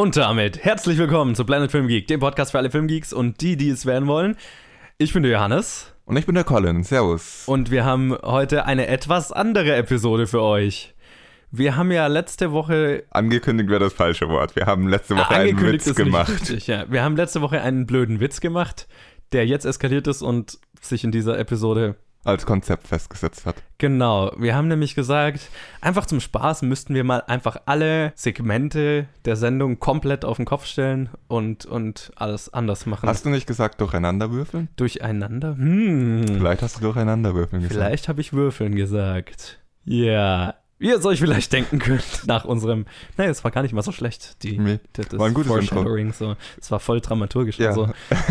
Und damit herzlich willkommen zu Planet Film Geek, dem Podcast für alle Filmgeeks und die, die es werden wollen. Ich bin der Johannes. Und ich bin der Colin. Servus. Und wir haben heute eine etwas andere Episode für euch. Wir haben ja letzte Woche. Angekündigt wäre das falsche Wort. Wir haben letzte Woche einen Witz gemacht. Richtig, ja. Wir haben letzte Woche einen blöden Witz gemacht, der jetzt eskaliert ist und sich in dieser Episode als Konzept festgesetzt hat. Genau, wir haben nämlich gesagt, einfach zum Spaß müssten wir mal einfach alle Segmente der Sendung komplett auf den Kopf stellen und, und alles anders machen. Hast du nicht gesagt durcheinander würfeln? Durcheinander? Hm. Vielleicht hast du durcheinander würfeln gesagt. Vielleicht habe ich würfeln gesagt. Ja, wie ihr euch vielleicht denken könnt, nach unserem. Naja, es war gar nicht mal so schlecht. Die, nee, das, das war ein gutes Foreshadowing. So. Es war voll dramaturgisch ja. und so.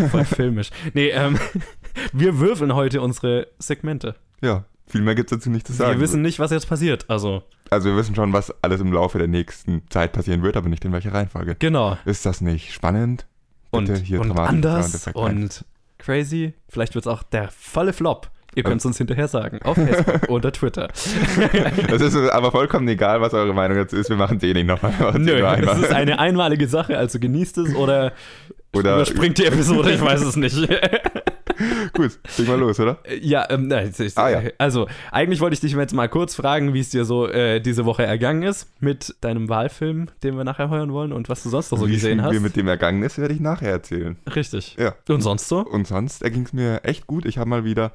Voll filmisch. Nee, ähm, wir würfeln heute unsere Segmente. Ja, viel mehr gibt es dazu nicht zu sagen. Wir wissen nicht, was jetzt passiert. Also. Also wir wissen schon, was alles im Laufe der nächsten Zeit passieren wird, aber nicht in welcher Reihenfolge. Genau. Ist das nicht spannend? Bitte und, hier und anders und crazy. Vielleicht wird es auch der volle Flop. Ihr könnt es uns hinterher sagen, auf Facebook oder Twitter. Es ist aber vollkommen egal, was eure Meinung dazu ist. Wir machen den nicht nochmal. Nö, es ist eine einmalige Sache, also genießt es oder, oder überspringt die Episode, ich weiß es nicht. Gut, leg mal los, oder? Ja, ähm, ah, ja, also eigentlich wollte ich dich jetzt mal kurz fragen, wie es dir so äh, diese Woche ergangen ist mit deinem Wahlfilm, den wir nachher hören wollen und was du sonst noch so wie gesehen hast. Wie mit dem ergangen ist, werde ich nachher erzählen. Richtig. Ja. Und sonst so? Und sonst erging es mir echt gut. Ich habe mal wieder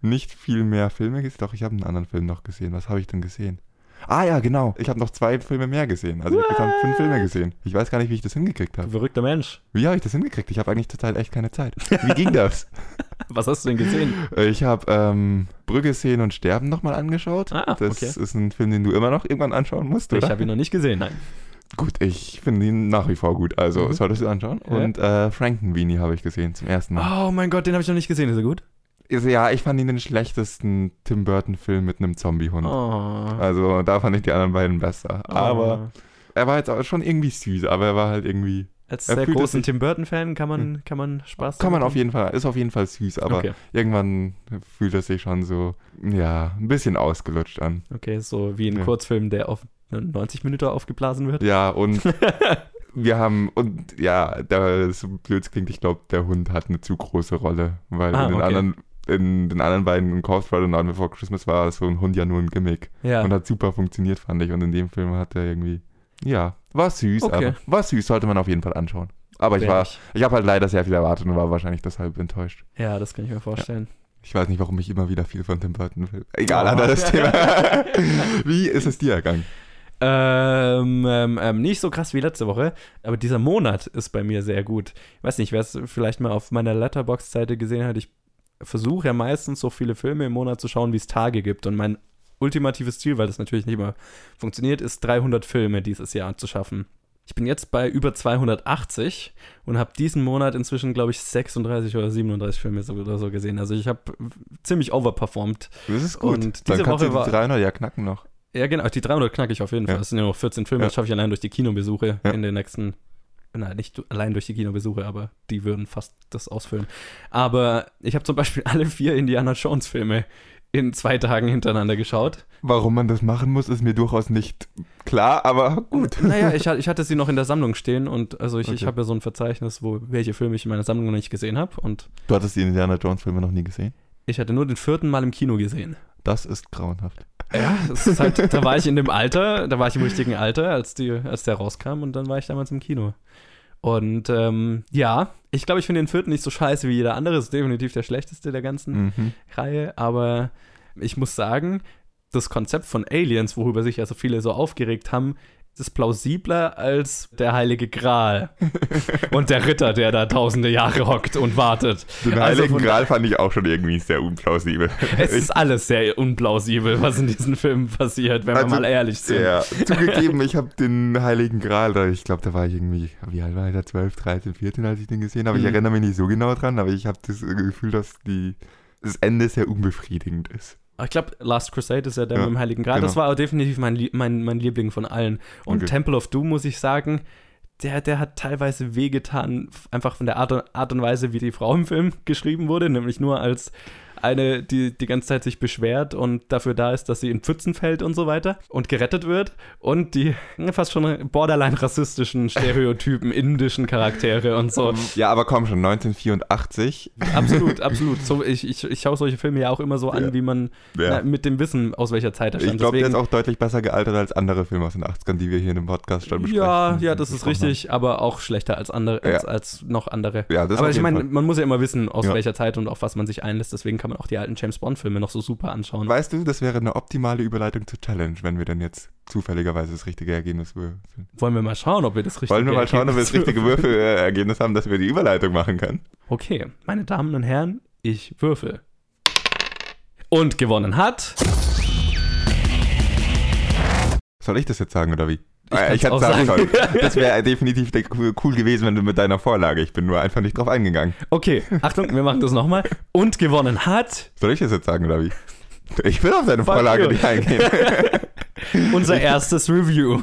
nicht viel mehr Filme gesehen. Doch, ich habe einen anderen Film noch gesehen. Was habe ich denn gesehen? Ah ja, genau. Ich habe noch zwei Filme mehr gesehen. Also ich habe fünf Filme gesehen. Ich weiß gar nicht, wie ich das hingekriegt habe. Verrückter Mensch. Wie habe ich das hingekriegt? Ich habe eigentlich total echt keine Zeit. Wie ging das? Was hast du denn gesehen? Ich habe ähm, Brücke sehen und sterben nochmal angeschaut. Ah, das okay. ist ein Film, den du immer noch irgendwann anschauen musst, oder? Ich habe ihn noch nicht gesehen, nein. Gut, ich finde ihn nach wie vor gut. Also mhm. solltest du anschauen. Ja. Und äh, Frankenweenie habe ich gesehen zum ersten Mal. Oh mein Gott, den habe ich noch nicht gesehen. Ist er gut? Ja, ich fand ihn den schlechtesten Tim Burton-Film mit einem Zombiehund. Oh. Also da fand ich die anderen beiden besser. Oh. Aber er war jetzt auch schon irgendwie süß, aber er war halt irgendwie. Als sehr großen Tim Burton-Fan kann man, hm. kann man Spaß Kann man auf jeden Fall, ist auf jeden Fall süß, aber okay. irgendwann fühlt er sich schon so, ja, ein bisschen ausgelutscht an. Okay, so wie ein ja. Kurzfilm, der auf 90 Minuten aufgeblasen wird. Ja, und wir haben, und ja, da so blöd klingt, ich glaube, der Hund hat eine zu große Rolle, weil ah, in den okay. anderen in den anderen beiden, in Corpse Bride und Nightmare Before Christmas, war so ein Hund ja nur ein Gimmick. Ja. Und hat super funktioniert, fand ich. Und in dem Film hat er irgendwie, ja, war süß, okay. aber war süß, sollte man auf jeden Fall anschauen. Aber ich war, ich habe halt leider sehr viel erwartet und war wahrscheinlich deshalb enttäuscht. Ja, das kann ich mir vorstellen. Ja. Ich weiß nicht, warum ich immer wieder viel von Tim Burton will. Egal, oh. anderes Thema. Wie ist es dir ergangen? Ähm, ähm, ähm, nicht so krass wie letzte Woche, aber dieser Monat ist bei mir sehr gut. Ich weiß nicht, wer es vielleicht mal auf meiner Letterbox-Seite gesehen hat. Ich versuche ja meistens so viele Filme im Monat zu schauen, wie es Tage gibt. Und mein ultimatives Ziel, weil das natürlich nicht immer funktioniert, ist 300 Filme dieses Jahr zu schaffen. Ich bin jetzt bei über 280 und habe diesen Monat inzwischen, glaube ich, 36 oder 37 Filme so oder so gesehen. Also ich habe ziemlich overperformed. Das ist gut. Und diese Dann Woche war die 300 ja knacken noch. Ja, genau. Die 300 knacke ich auf jeden Fall. Ja. Das sind ja noch 14 Filme. Ja. Das schaffe ich allein durch die Kinobesuche ja. in den nächsten na, nicht allein durch die Kinobesuche, aber die würden fast das ausfüllen. Aber ich habe zum Beispiel alle vier Indiana Jones-Filme in zwei Tagen hintereinander geschaut. Warum man das machen muss, ist mir durchaus nicht klar, aber gut. Naja, ich, ich hatte sie noch in der Sammlung stehen und also ich, okay. ich habe ja so ein Verzeichnis, wo welche Filme ich in meiner Sammlung noch nicht gesehen habe. Du hattest die Indiana Jones-Filme noch nie gesehen? Ich hatte nur den vierten Mal im Kino gesehen. Das ist grauenhaft. Ja, halt, da war ich in dem Alter, da war ich im richtigen Alter, als, die, als der rauskam und dann war ich damals im Kino. Und ähm, ja, ich glaube, ich finde den vierten nicht so scheiße wie jeder andere. Das ist definitiv der schlechteste der ganzen mhm. Reihe. Aber ich muss sagen, das Konzept von Aliens, worüber sich ja so viele so aufgeregt haben, ist plausibler als der Heilige Gral und der Ritter, der da tausende Jahre hockt und wartet. Den also Heiligen Gral fand ich auch schon irgendwie sehr unplausibel. Es ist alles sehr unplausibel, was in diesen Filmen passiert, wenn also, wir mal ehrlich sind. Ja, zugegeben, ich habe den Heiligen Gral, da, ich glaube, da war ich irgendwie, wie alt war ich da, 12, 13, 14, als ich den gesehen habe. Mhm. Ich erinnere mich nicht so genau dran, aber ich habe das Gefühl, dass die, das Ende sehr unbefriedigend ist. Ich glaube, Last Crusade ist ja der ja, mit dem Heiligen Gral. Genau. Das war definitiv mein, mein, mein Liebling von allen. Und okay. Temple of Doom, muss ich sagen, der, der hat teilweise wehgetan, einfach von der Art und, Art und Weise, wie die Frau im Film geschrieben wurde, nämlich nur als, eine, die die ganze Zeit sich beschwert und dafür da ist, dass sie in Pfützen fällt und so weiter und gerettet wird und die fast schon borderline rassistischen Stereotypen indischen Charaktere und so. Ja, aber komm schon, 1984. Absolut, absolut. So, ich, ich, ich schaue solche Filme ja auch immer so an, ja. wie man ja. na, mit dem Wissen, aus welcher Zeit er stand. Ich glaube, der ist auch deutlich besser gealtert als andere Filme aus den 80ern, die wir hier in dem Podcast schon besprechen. Ja, ja, das ist richtig, aber auch schlechter als andere, als, ja. als noch andere. Ja, das aber ich meine, man muss ja immer wissen, aus welcher Zeit und auf was man sich einlässt, deswegen kann man auch die alten James Bond-Filme noch so super anschauen. Weißt du, das wäre eine optimale Überleitung zur Challenge, wenn wir dann jetzt zufälligerweise das richtige Ergebnis würfeln. Wollen wir mal schauen, ob wir das richtige Wollen wir mal schauen, ob wir das richtige Würfelergebnis haben, dass wir die Überleitung machen können? Okay, meine Damen und Herren, ich würfel. Und gewonnen hat. Soll ich das jetzt sagen oder wie? Ich, äh, ich hätte sagen sollen. Das wäre definitiv cool gewesen, wenn du mit deiner Vorlage. Ich bin nur einfach nicht drauf eingegangen. Okay, Achtung, wir machen das nochmal. Und gewonnen hat. Soll ich das jetzt sagen oder wie? Ich will auf deine Vorlage nicht eingehen. Unser erstes Review.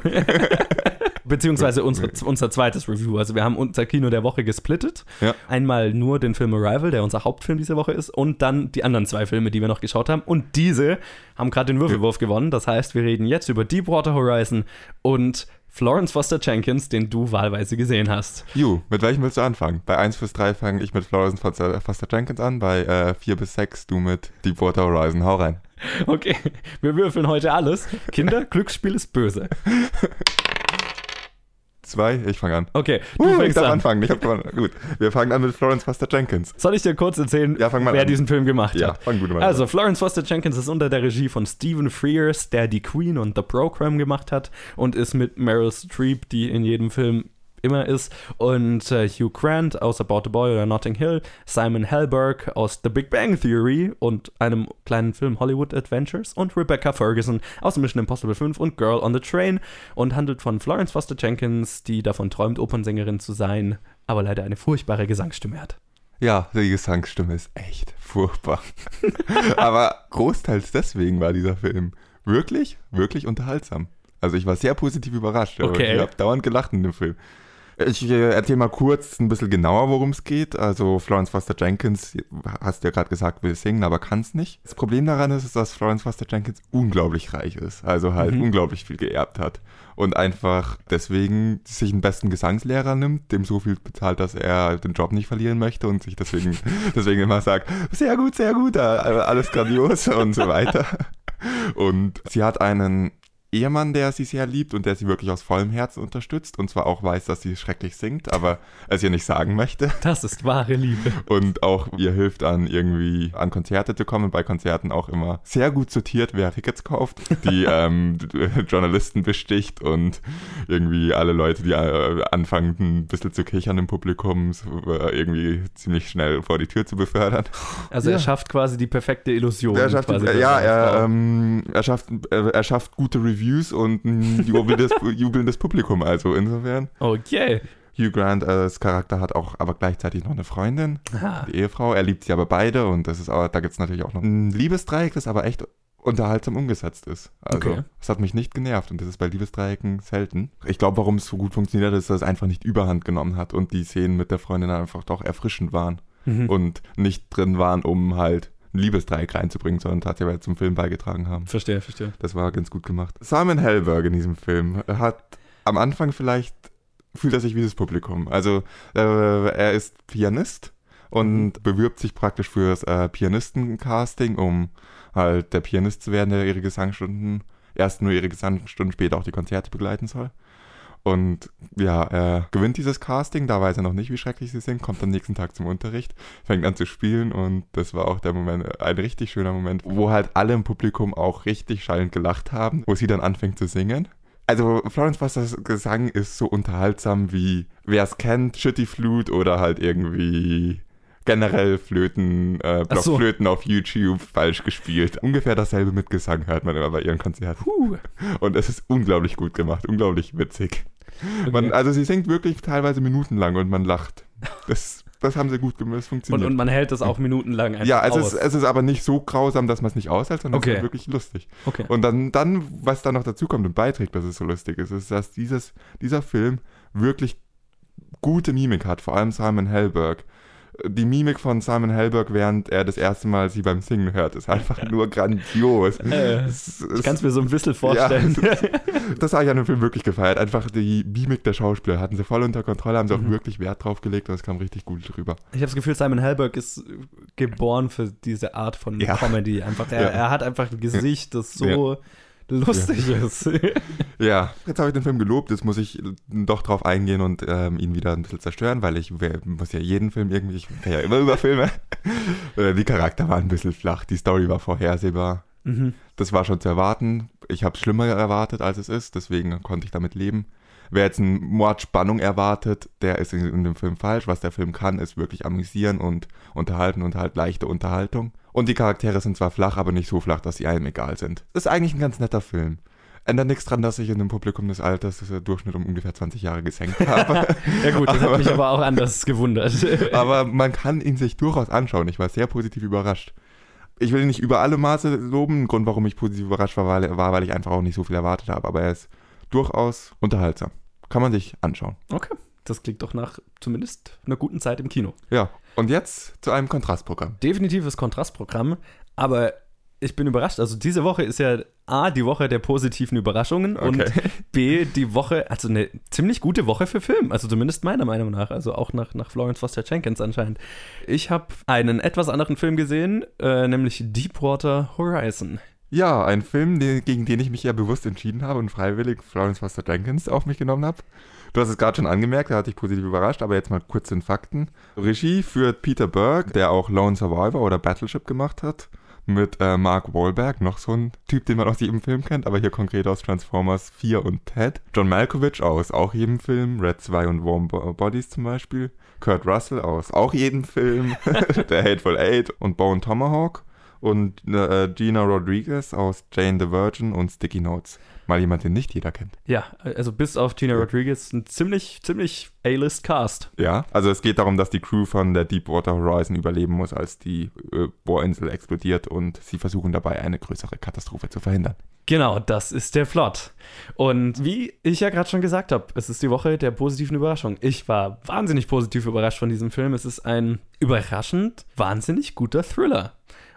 Beziehungsweise unsere, unser zweites Review. Also wir haben unser Kino der Woche gesplittet. Ja. Einmal nur den Film Arrival, der unser Hauptfilm diese Woche ist, und dann die anderen zwei Filme, die wir noch geschaut haben. Und diese haben gerade den Würfelwurf ja. gewonnen. Das heißt, wir reden jetzt über Deepwater Horizon und Florence Foster Jenkins, den du wahlweise gesehen hast. Ju, mit welchem willst du anfangen? Bei 1 bis 3 fange ich mit Florence Foster, Foster Jenkins an, bei äh, 4 bis 6 du mit Deepwater Horizon. Hau rein. Okay, wir würfeln heute alles. Kinder, Glücksspiel ist böse. Zwei, ich fange an. Okay, du uh, fängst ich darf an. anfangen. Ich hab Gut, wir fangen an mit Florence Foster Jenkins. Soll ich dir kurz erzählen, ja, wer an. diesen Film gemacht ja, hat? Fang gut mal also, Florence Foster Jenkins ist unter der Regie von Stephen Frears, der die Queen und The Program gemacht hat und ist mit Meryl Streep, die in jedem Film immer ist. Und äh, Hugh Grant aus About the Boy oder Notting Hill, Simon Helberg aus The Big Bang Theory und einem kleinen Film Hollywood Adventures und Rebecca Ferguson aus Mission Impossible 5 und Girl on the Train und handelt von Florence Foster Jenkins, die davon träumt, Opernsängerin zu sein, aber leider eine furchtbare Gesangsstimme hat. Ja, die Gesangsstimme ist echt furchtbar. aber großteils deswegen war dieser Film wirklich, wirklich unterhaltsam. Also ich war sehr positiv überrascht. Okay. Ich habe dauernd gelacht in dem Film. Ich äh, erzähle mal kurz ein bisschen genauer, worum es geht. Also Florence Foster Jenkins, hast du ja gerade gesagt, will singen, aber kann es nicht. Das Problem daran ist, dass Florence Foster Jenkins unglaublich reich ist. Also halt mhm. unglaublich viel geerbt hat. Und einfach deswegen sich einen besten Gesangslehrer nimmt, dem so viel bezahlt, dass er den Job nicht verlieren möchte und sich deswegen, deswegen immer sagt, sehr gut, sehr gut, alles grandios und so weiter. Und sie hat einen Ehemann, der sie sehr liebt und der sie wirklich aus vollem Herzen unterstützt und zwar auch weiß, dass sie schrecklich singt, aber es ihr nicht sagen möchte. Das ist wahre Liebe. Und auch ihr hilft an irgendwie an Konzerte zu kommen, bei Konzerten auch immer sehr gut sortiert, wer Tickets kauft, die ähm, Journalisten besticht und irgendwie alle Leute, die äh, anfangen ein bisschen zu kichern im Publikum, äh, irgendwie ziemlich schnell vor die Tür zu befördern. Also ja. er schafft quasi die perfekte Illusion. Er schafft, quasi ja, er, ähm, er, schafft, er, er schafft gute Reviews Reviews und ein jubelndes, jubelndes Publikum. Also insofern. Okay. Hugh Grant als Charakter hat auch aber gleichzeitig noch eine Freundin, Aha. die Ehefrau. Er liebt sie aber beide und das ist auch, da gibt es natürlich auch noch ein Liebesdreieck, das aber echt unterhaltsam umgesetzt ist. Also, okay. es hat mich nicht genervt und das ist bei Liebesdreiecken selten. Ich glaube, warum es so gut funktioniert, ist, dass es einfach nicht überhand genommen hat und die Szenen mit der Freundin einfach doch erfrischend waren mhm. und nicht drin waren, um halt Liebesdreieck reinzubringen, sondern tatsächlich zum Film beigetragen haben. Verstehe, verstehe. Das war ganz gut gemacht. Simon Helberg in diesem Film hat am Anfang vielleicht, fühlt er sich wie das Publikum. Also äh, er ist Pianist und mhm. bewirbt sich praktisch fürs äh, Pianistencasting, um halt der Pianist zu werden, der ihre Gesangsstunden, erst nur ihre Gesangsstunden, später auch die Konzerte begleiten soll. Und ja, er gewinnt dieses Casting, da weiß er noch nicht, wie schrecklich sie sind, kommt am nächsten Tag zum Unterricht, fängt an zu spielen und das war auch der Moment, ein richtig schöner Moment, wo halt alle im Publikum auch richtig schallend gelacht haben, wo sie dann anfängt zu singen. Also Florence Fosters Gesang ist so unterhaltsam wie, wer es kennt, Shitty Flute oder halt irgendwie generell Flöten, äh, Blockflöten so. auf YouTube falsch gespielt. Ungefähr dasselbe mit Gesang hört man immer bei ihren Konzerten. Puh. Und es ist unglaublich gut gemacht, unglaublich witzig. Okay. Man, also sie singt wirklich teilweise minutenlang und man lacht. Das, das haben sie gut gemacht, das funktioniert. Und, und man hält das auch minutenlang einfach Ja, es, aus. Ist, es ist aber nicht so grausam, dass man es nicht aushält, sondern okay. es ist wirklich lustig. Okay. Und dann, dann, was da noch dazu kommt und beiträgt, dass es so lustig ist, ist, dass dieses, dieser Film wirklich gute Mimik hat, vor allem Simon Helberg. Die Mimik von Simon Helberg, während er das erste Mal sie beim Singen hört, ist einfach nur grandios. Äh, ich kann es mir so ein bisschen vorstellen. Ja, das habe ich an dem Film wirklich gefeiert. Einfach die Mimik der Schauspieler hatten sie voll unter Kontrolle, haben sie mhm. auch wirklich Wert drauf gelegt und es kam richtig gut drüber. Ich habe das Gefühl, Simon Helberg ist geboren für diese Art von ja. Comedy. Einfach, er, ja. er, hat einfach ein Gesicht, das so lustig ja. ist. ja, jetzt habe ich den Film gelobt, jetzt muss ich doch drauf eingehen und ähm, ihn wieder ein bisschen zerstören, weil ich muss ja jeden Film irgendwie, ich ja immer über Filme. Äh, die Charakter waren ein bisschen flach, die Story war vorhersehbar. Mhm. Das war schon zu erwarten. Ich habe es schlimmer erwartet, als es ist, deswegen konnte ich damit leben. Wer jetzt einen Mord Spannung erwartet, der ist in, in, dem Film falsch. Was der Film kann, ist wirklich amüsieren und unterhalten und halt leichte Unterhaltung. Und die Charaktere sind zwar flach, aber nicht so flach, dass sie einem egal sind. Ist eigentlich ein ganz netter Film. Ändert nichts dran, dass ich in dem Publikum des Alters das Durchschnitt um ungefähr 20 Jahre gesenkt habe. ja gut, das aber, hat mich aber auch anders gewundert. aber man kann ihn sich durchaus anschauen. Ich war sehr positiv überrascht. Ich will ihn nicht über alle Maße loben. Ein Grund, warum ich positiv überrascht war, war, weil ich einfach auch nicht so viel erwartet habe. Aber er ist durchaus unterhaltsam. Kann man sich anschauen. Okay. Das klingt doch nach zumindest einer guten Zeit im Kino. Ja, und jetzt zu einem Kontrastprogramm. Definitives Kontrastprogramm, aber ich bin überrascht. Also diese Woche ist ja A, die Woche der positiven Überraschungen okay. und B, die Woche, also eine ziemlich gute Woche für Film. Also zumindest meiner Meinung nach. Also auch nach, nach Florence Foster Jenkins anscheinend. Ich habe einen etwas anderen Film gesehen, äh, nämlich Deepwater Horizon. Ja, ein Film, den, gegen den ich mich ja bewusst entschieden habe und freiwillig Florence Foster Jenkins auf mich genommen habe. Du hast es gerade schon angemerkt, da hatte ich positiv überrascht, aber jetzt mal kurz den Fakten. Regie führt Peter Berg, der auch Lone Survivor oder Battleship gemacht hat. Mit äh, Mark Wahlberg, noch so ein Typ, den man aus jedem Film kennt, aber hier konkret aus Transformers 4 und Ted. John Malkovich aus auch jedem Film, Red 2 und Warm Bodies zum Beispiel. Kurt Russell aus auch jedem Film, der Hateful Eight und Bone Tomahawk. Und äh, Gina Rodriguez aus Jane the Virgin und Sticky Notes mal jemand, den nicht jeder kennt. Ja, also bis auf Gina Rodriguez ein ziemlich, ziemlich A-List-Cast. Ja, also es geht darum, dass die Crew von der Deepwater Horizon überleben muss, als die äh, Bohrinsel explodiert und sie versuchen dabei eine größere Katastrophe zu verhindern. Genau, das ist der Plot. Und wie ich ja gerade schon gesagt habe, es ist die Woche der positiven Überraschung. Ich war wahnsinnig positiv überrascht von diesem Film. Es ist ein überraschend wahnsinnig guter Thriller.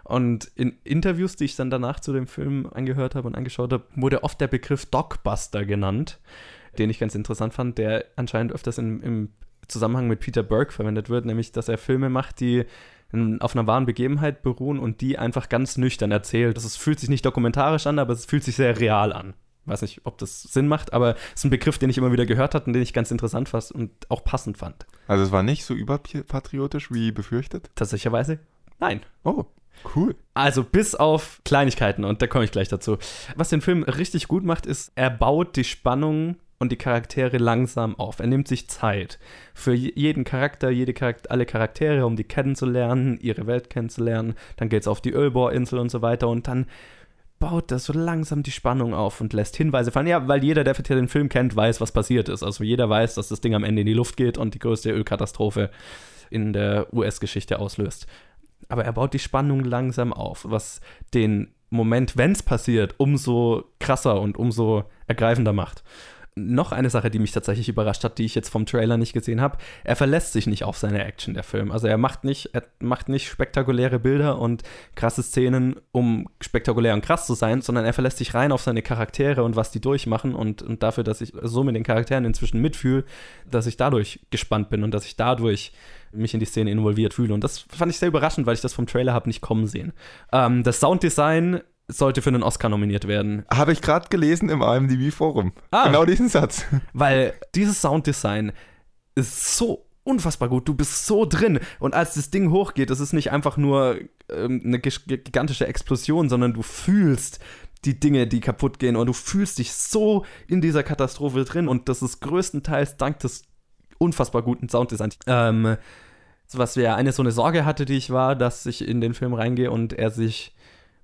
Und in Interviews, die ich dann danach zu dem Film angehört habe und angeschaut habe, wurde oft der Begriff Dogbuster genannt, den ich ganz interessant fand, der anscheinend öfters in, im Zusammenhang mit Peter Burke verwendet wird, nämlich dass er Filme macht, die auf einer wahren Begebenheit beruhen und die einfach ganz nüchtern erzählt. Das fühlt sich nicht dokumentarisch an, aber es fühlt sich sehr real an. Weiß nicht, ob das Sinn macht, aber es ist ein Begriff, den ich immer wieder gehört habe und den ich ganz interessant fand und auch passend fand. Also es war nicht so überpatriotisch wie befürchtet? Tatsächlicherweise nein. Oh, Cool. Also bis auf Kleinigkeiten und da komme ich gleich dazu. Was den Film richtig gut macht, ist, er baut die Spannung und die Charaktere langsam auf. Er nimmt sich Zeit für jeden Charakter, jede Charakter, alle Charaktere, um die kennenzulernen, ihre Welt kennenzulernen. Dann geht es auf die Ölbohrinsel und so weiter und dann baut das so langsam die Spannung auf und lässt Hinweise fallen. Ja, weil jeder, der den Film kennt, weiß, was passiert ist. Also jeder weiß, dass das Ding am Ende in die Luft geht und die größte Ölkatastrophe in der US-Geschichte auslöst aber er baut die Spannung langsam auf, was den Moment, wenn es passiert, umso krasser und umso ergreifender macht. Noch eine Sache, die mich tatsächlich überrascht hat, die ich jetzt vom Trailer nicht gesehen habe. Er verlässt sich nicht auf seine Action, der Film. Also er macht nicht, er macht nicht spektakuläre Bilder und krasse Szenen, um spektakulär und krass zu sein, sondern er verlässt sich rein auf seine Charaktere und was die durchmachen und, und dafür, dass ich so mit den Charakteren inzwischen mitfühle, dass ich dadurch gespannt bin und dass ich dadurch mich in die Szene involviert fühle. Und das fand ich sehr überraschend, weil ich das vom Trailer habe nicht kommen sehen. Ähm, das Sounddesign sollte für einen Oscar nominiert werden. Habe ich gerade gelesen im IMDb-Forum. Ah, genau diesen Satz. Weil dieses Sounddesign ist so unfassbar gut. Du bist so drin. Und als das Ding hochgeht, das ist nicht einfach nur ähm, eine gigantische Explosion, sondern du fühlst die Dinge, die kaputt gehen und du fühlst dich so in dieser Katastrophe drin. Und das ist größtenteils dank des unfassbar guten Sounddesign. Ähm, was ja eine so eine Sorge hatte, die ich war, dass ich in den Film reingehe und er sich,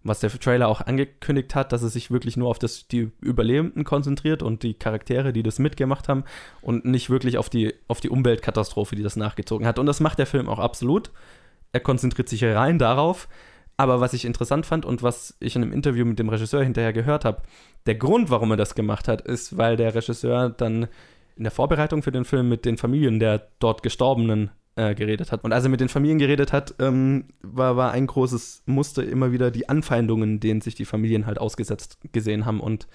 was der Trailer auch angekündigt hat, dass er sich wirklich nur auf das, die Überlebenden konzentriert und die Charaktere, die das mitgemacht haben und nicht wirklich auf die, auf die Umweltkatastrophe, die das nachgezogen hat. Und das macht der Film auch absolut. Er konzentriert sich rein darauf. Aber was ich interessant fand und was ich in einem Interview mit dem Regisseur hinterher gehört habe, der Grund, warum er das gemacht hat, ist, weil der Regisseur dann in der Vorbereitung für den Film mit den Familien der dort Gestorbenen äh, geredet hat. Und als er mit den Familien geredet hat, ähm, war, war ein großes Muster immer wieder die Anfeindungen, denen sich die Familien halt ausgesetzt gesehen haben und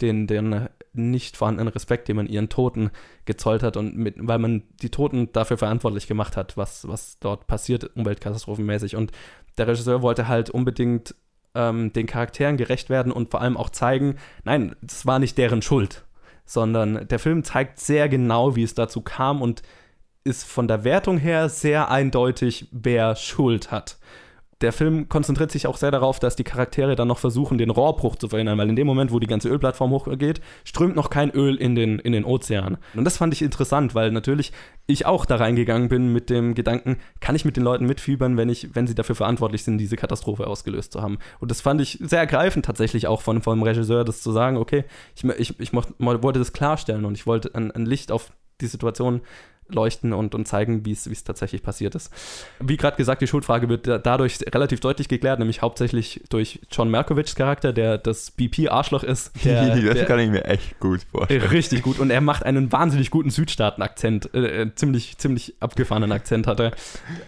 den, den nicht vorhandenen Respekt, den man ihren Toten gezollt hat und mit, weil man die Toten dafür verantwortlich gemacht hat, was, was dort passiert, umweltkatastrophenmäßig. Und der Regisseur wollte halt unbedingt ähm, den Charakteren gerecht werden und vor allem auch zeigen, nein, es war nicht deren Schuld, sondern der Film zeigt sehr genau, wie es dazu kam und ist von der Wertung her sehr eindeutig, wer Schuld hat der Film konzentriert sich auch sehr darauf, dass die Charaktere dann noch versuchen, den Rohrbruch zu verhindern, weil in dem Moment, wo die ganze Ölplattform hochgeht, strömt noch kein Öl in den, in den Ozean. Und das fand ich interessant, weil natürlich ich auch da reingegangen bin mit dem Gedanken, kann ich mit den Leuten mitfiebern, wenn, ich, wenn sie dafür verantwortlich sind, diese Katastrophe ausgelöst zu haben. Und das fand ich sehr ergreifend tatsächlich auch von, vom Regisseur, das zu sagen, okay, ich, ich, ich wollte das klarstellen und ich wollte ein, ein Licht auf die Situation leuchten und, und zeigen, wie es tatsächlich passiert ist. Wie gerade gesagt, die Schuldfrage wird dadurch relativ deutlich geklärt, nämlich hauptsächlich durch John Malkovichs Charakter, der das BP-Arschloch ist. Der, das der, kann ich mir echt gut vorstellen. Richtig gut und er macht einen wahnsinnig guten Südstaaten-Akzent, äh, äh, ziemlich, ziemlich abgefahrenen Akzent hat er.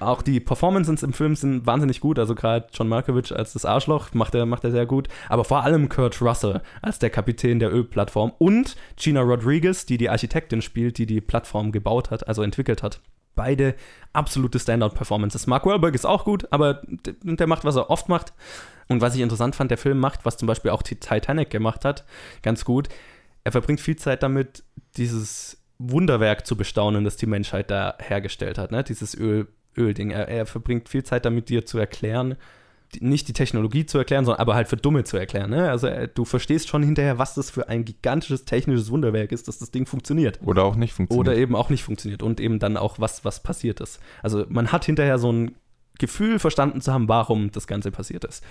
Auch die Performances im Film sind wahnsinnig gut, also gerade John Malkovich als das Arschloch macht er, macht er sehr gut, aber vor allem Kurt Russell als der Kapitän der Ölplattform und Gina Rodriguez, die die Architektin spielt, die die Plattform gebaut hat, also entwickelt hat. Beide absolute Standout-Performances. Mark Wahlberg ist auch gut, aber der macht, was er oft macht. Und was ich interessant fand, der Film macht, was zum Beispiel auch Titanic gemacht hat, ganz gut. Er verbringt viel Zeit damit, dieses Wunderwerk zu bestaunen, das die Menschheit da hergestellt hat, ne? dieses Öl, Ölding. Er, er verbringt viel Zeit damit, dir zu erklären, nicht die Technologie zu erklären, sondern aber halt für Dumme zu erklären. Ne? Also äh, du verstehst schon hinterher, was das für ein gigantisches technisches Wunderwerk ist, dass das Ding funktioniert. Oder auch nicht funktioniert. Oder eben auch nicht funktioniert und eben dann auch, was, was passiert ist. Also man hat hinterher so ein Gefühl verstanden zu haben, warum das Ganze passiert ist.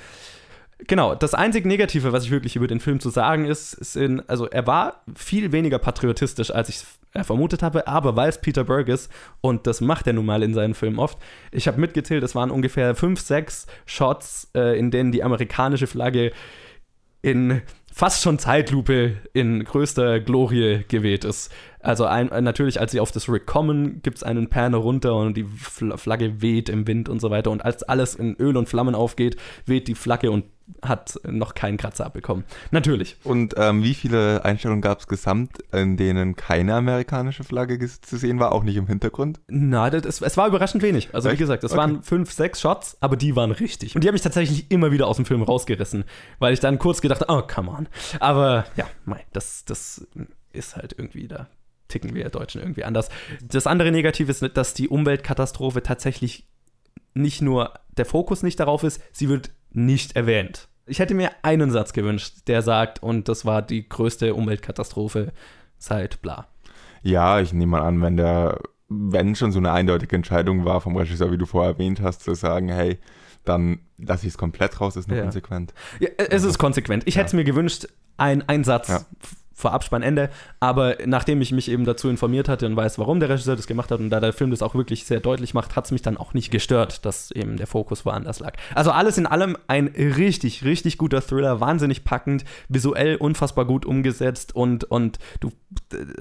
Genau, das einzige Negative, was ich wirklich über den Film zu sagen ist, sind, also er war viel weniger patriotistisch, als ich äh, vermutet habe, aber weil es Peter Berg ist, und das macht er nun mal in seinen Filmen oft, ich habe mitgezählt, es waren ungefähr fünf, sechs Shots, äh, in denen die amerikanische Flagge in fast schon Zeitlupe in größter Glorie geweht ist. Also ein, natürlich, als sie auf das Rig kommen, gibt es einen Panne runter und die Flagge weht im Wind und so weiter. Und als alles in Öl und Flammen aufgeht, weht die Flagge und hat noch keinen Kratzer abbekommen. Natürlich. Und ähm, wie viele Einstellungen gab es gesamt, in denen keine amerikanische Flagge zu sehen war, auch nicht im Hintergrund? Na, das, es war überraschend wenig. Also Echt? wie gesagt, es okay. waren fünf, sechs Shots, aber die waren richtig. Und die haben mich tatsächlich immer wieder aus dem Film rausgerissen, weil ich dann kurz gedacht habe, oh, come on. Aber ja, das, das ist halt irgendwie da ticken wir Deutschen irgendwie anders. Das andere Negative ist, dass die Umweltkatastrophe tatsächlich nicht nur der Fokus nicht darauf ist, sie wird nicht erwähnt. Ich hätte mir einen Satz gewünscht, der sagt, und das war die größte Umweltkatastrophe seit bla. Ja, ich nehme mal an, wenn der, wenn schon so eine eindeutige Entscheidung war vom Regisseur, wie du vorher erwähnt hast, zu sagen, hey, dann lasse ich es komplett raus, ist nur ja. konsequent. Ja, es ist konsequent. Ich ja. hätte es mir gewünscht, ein, ein Satz vor Abspannende. Aber nachdem ich mich eben dazu informiert hatte und weiß, warum der Regisseur das gemacht hat und da der Film das auch wirklich sehr deutlich macht, hat es mich dann auch nicht gestört, dass eben der Fokus woanders lag. Also alles in allem ein richtig, richtig guter Thriller, wahnsinnig packend, visuell unfassbar gut umgesetzt und, und du,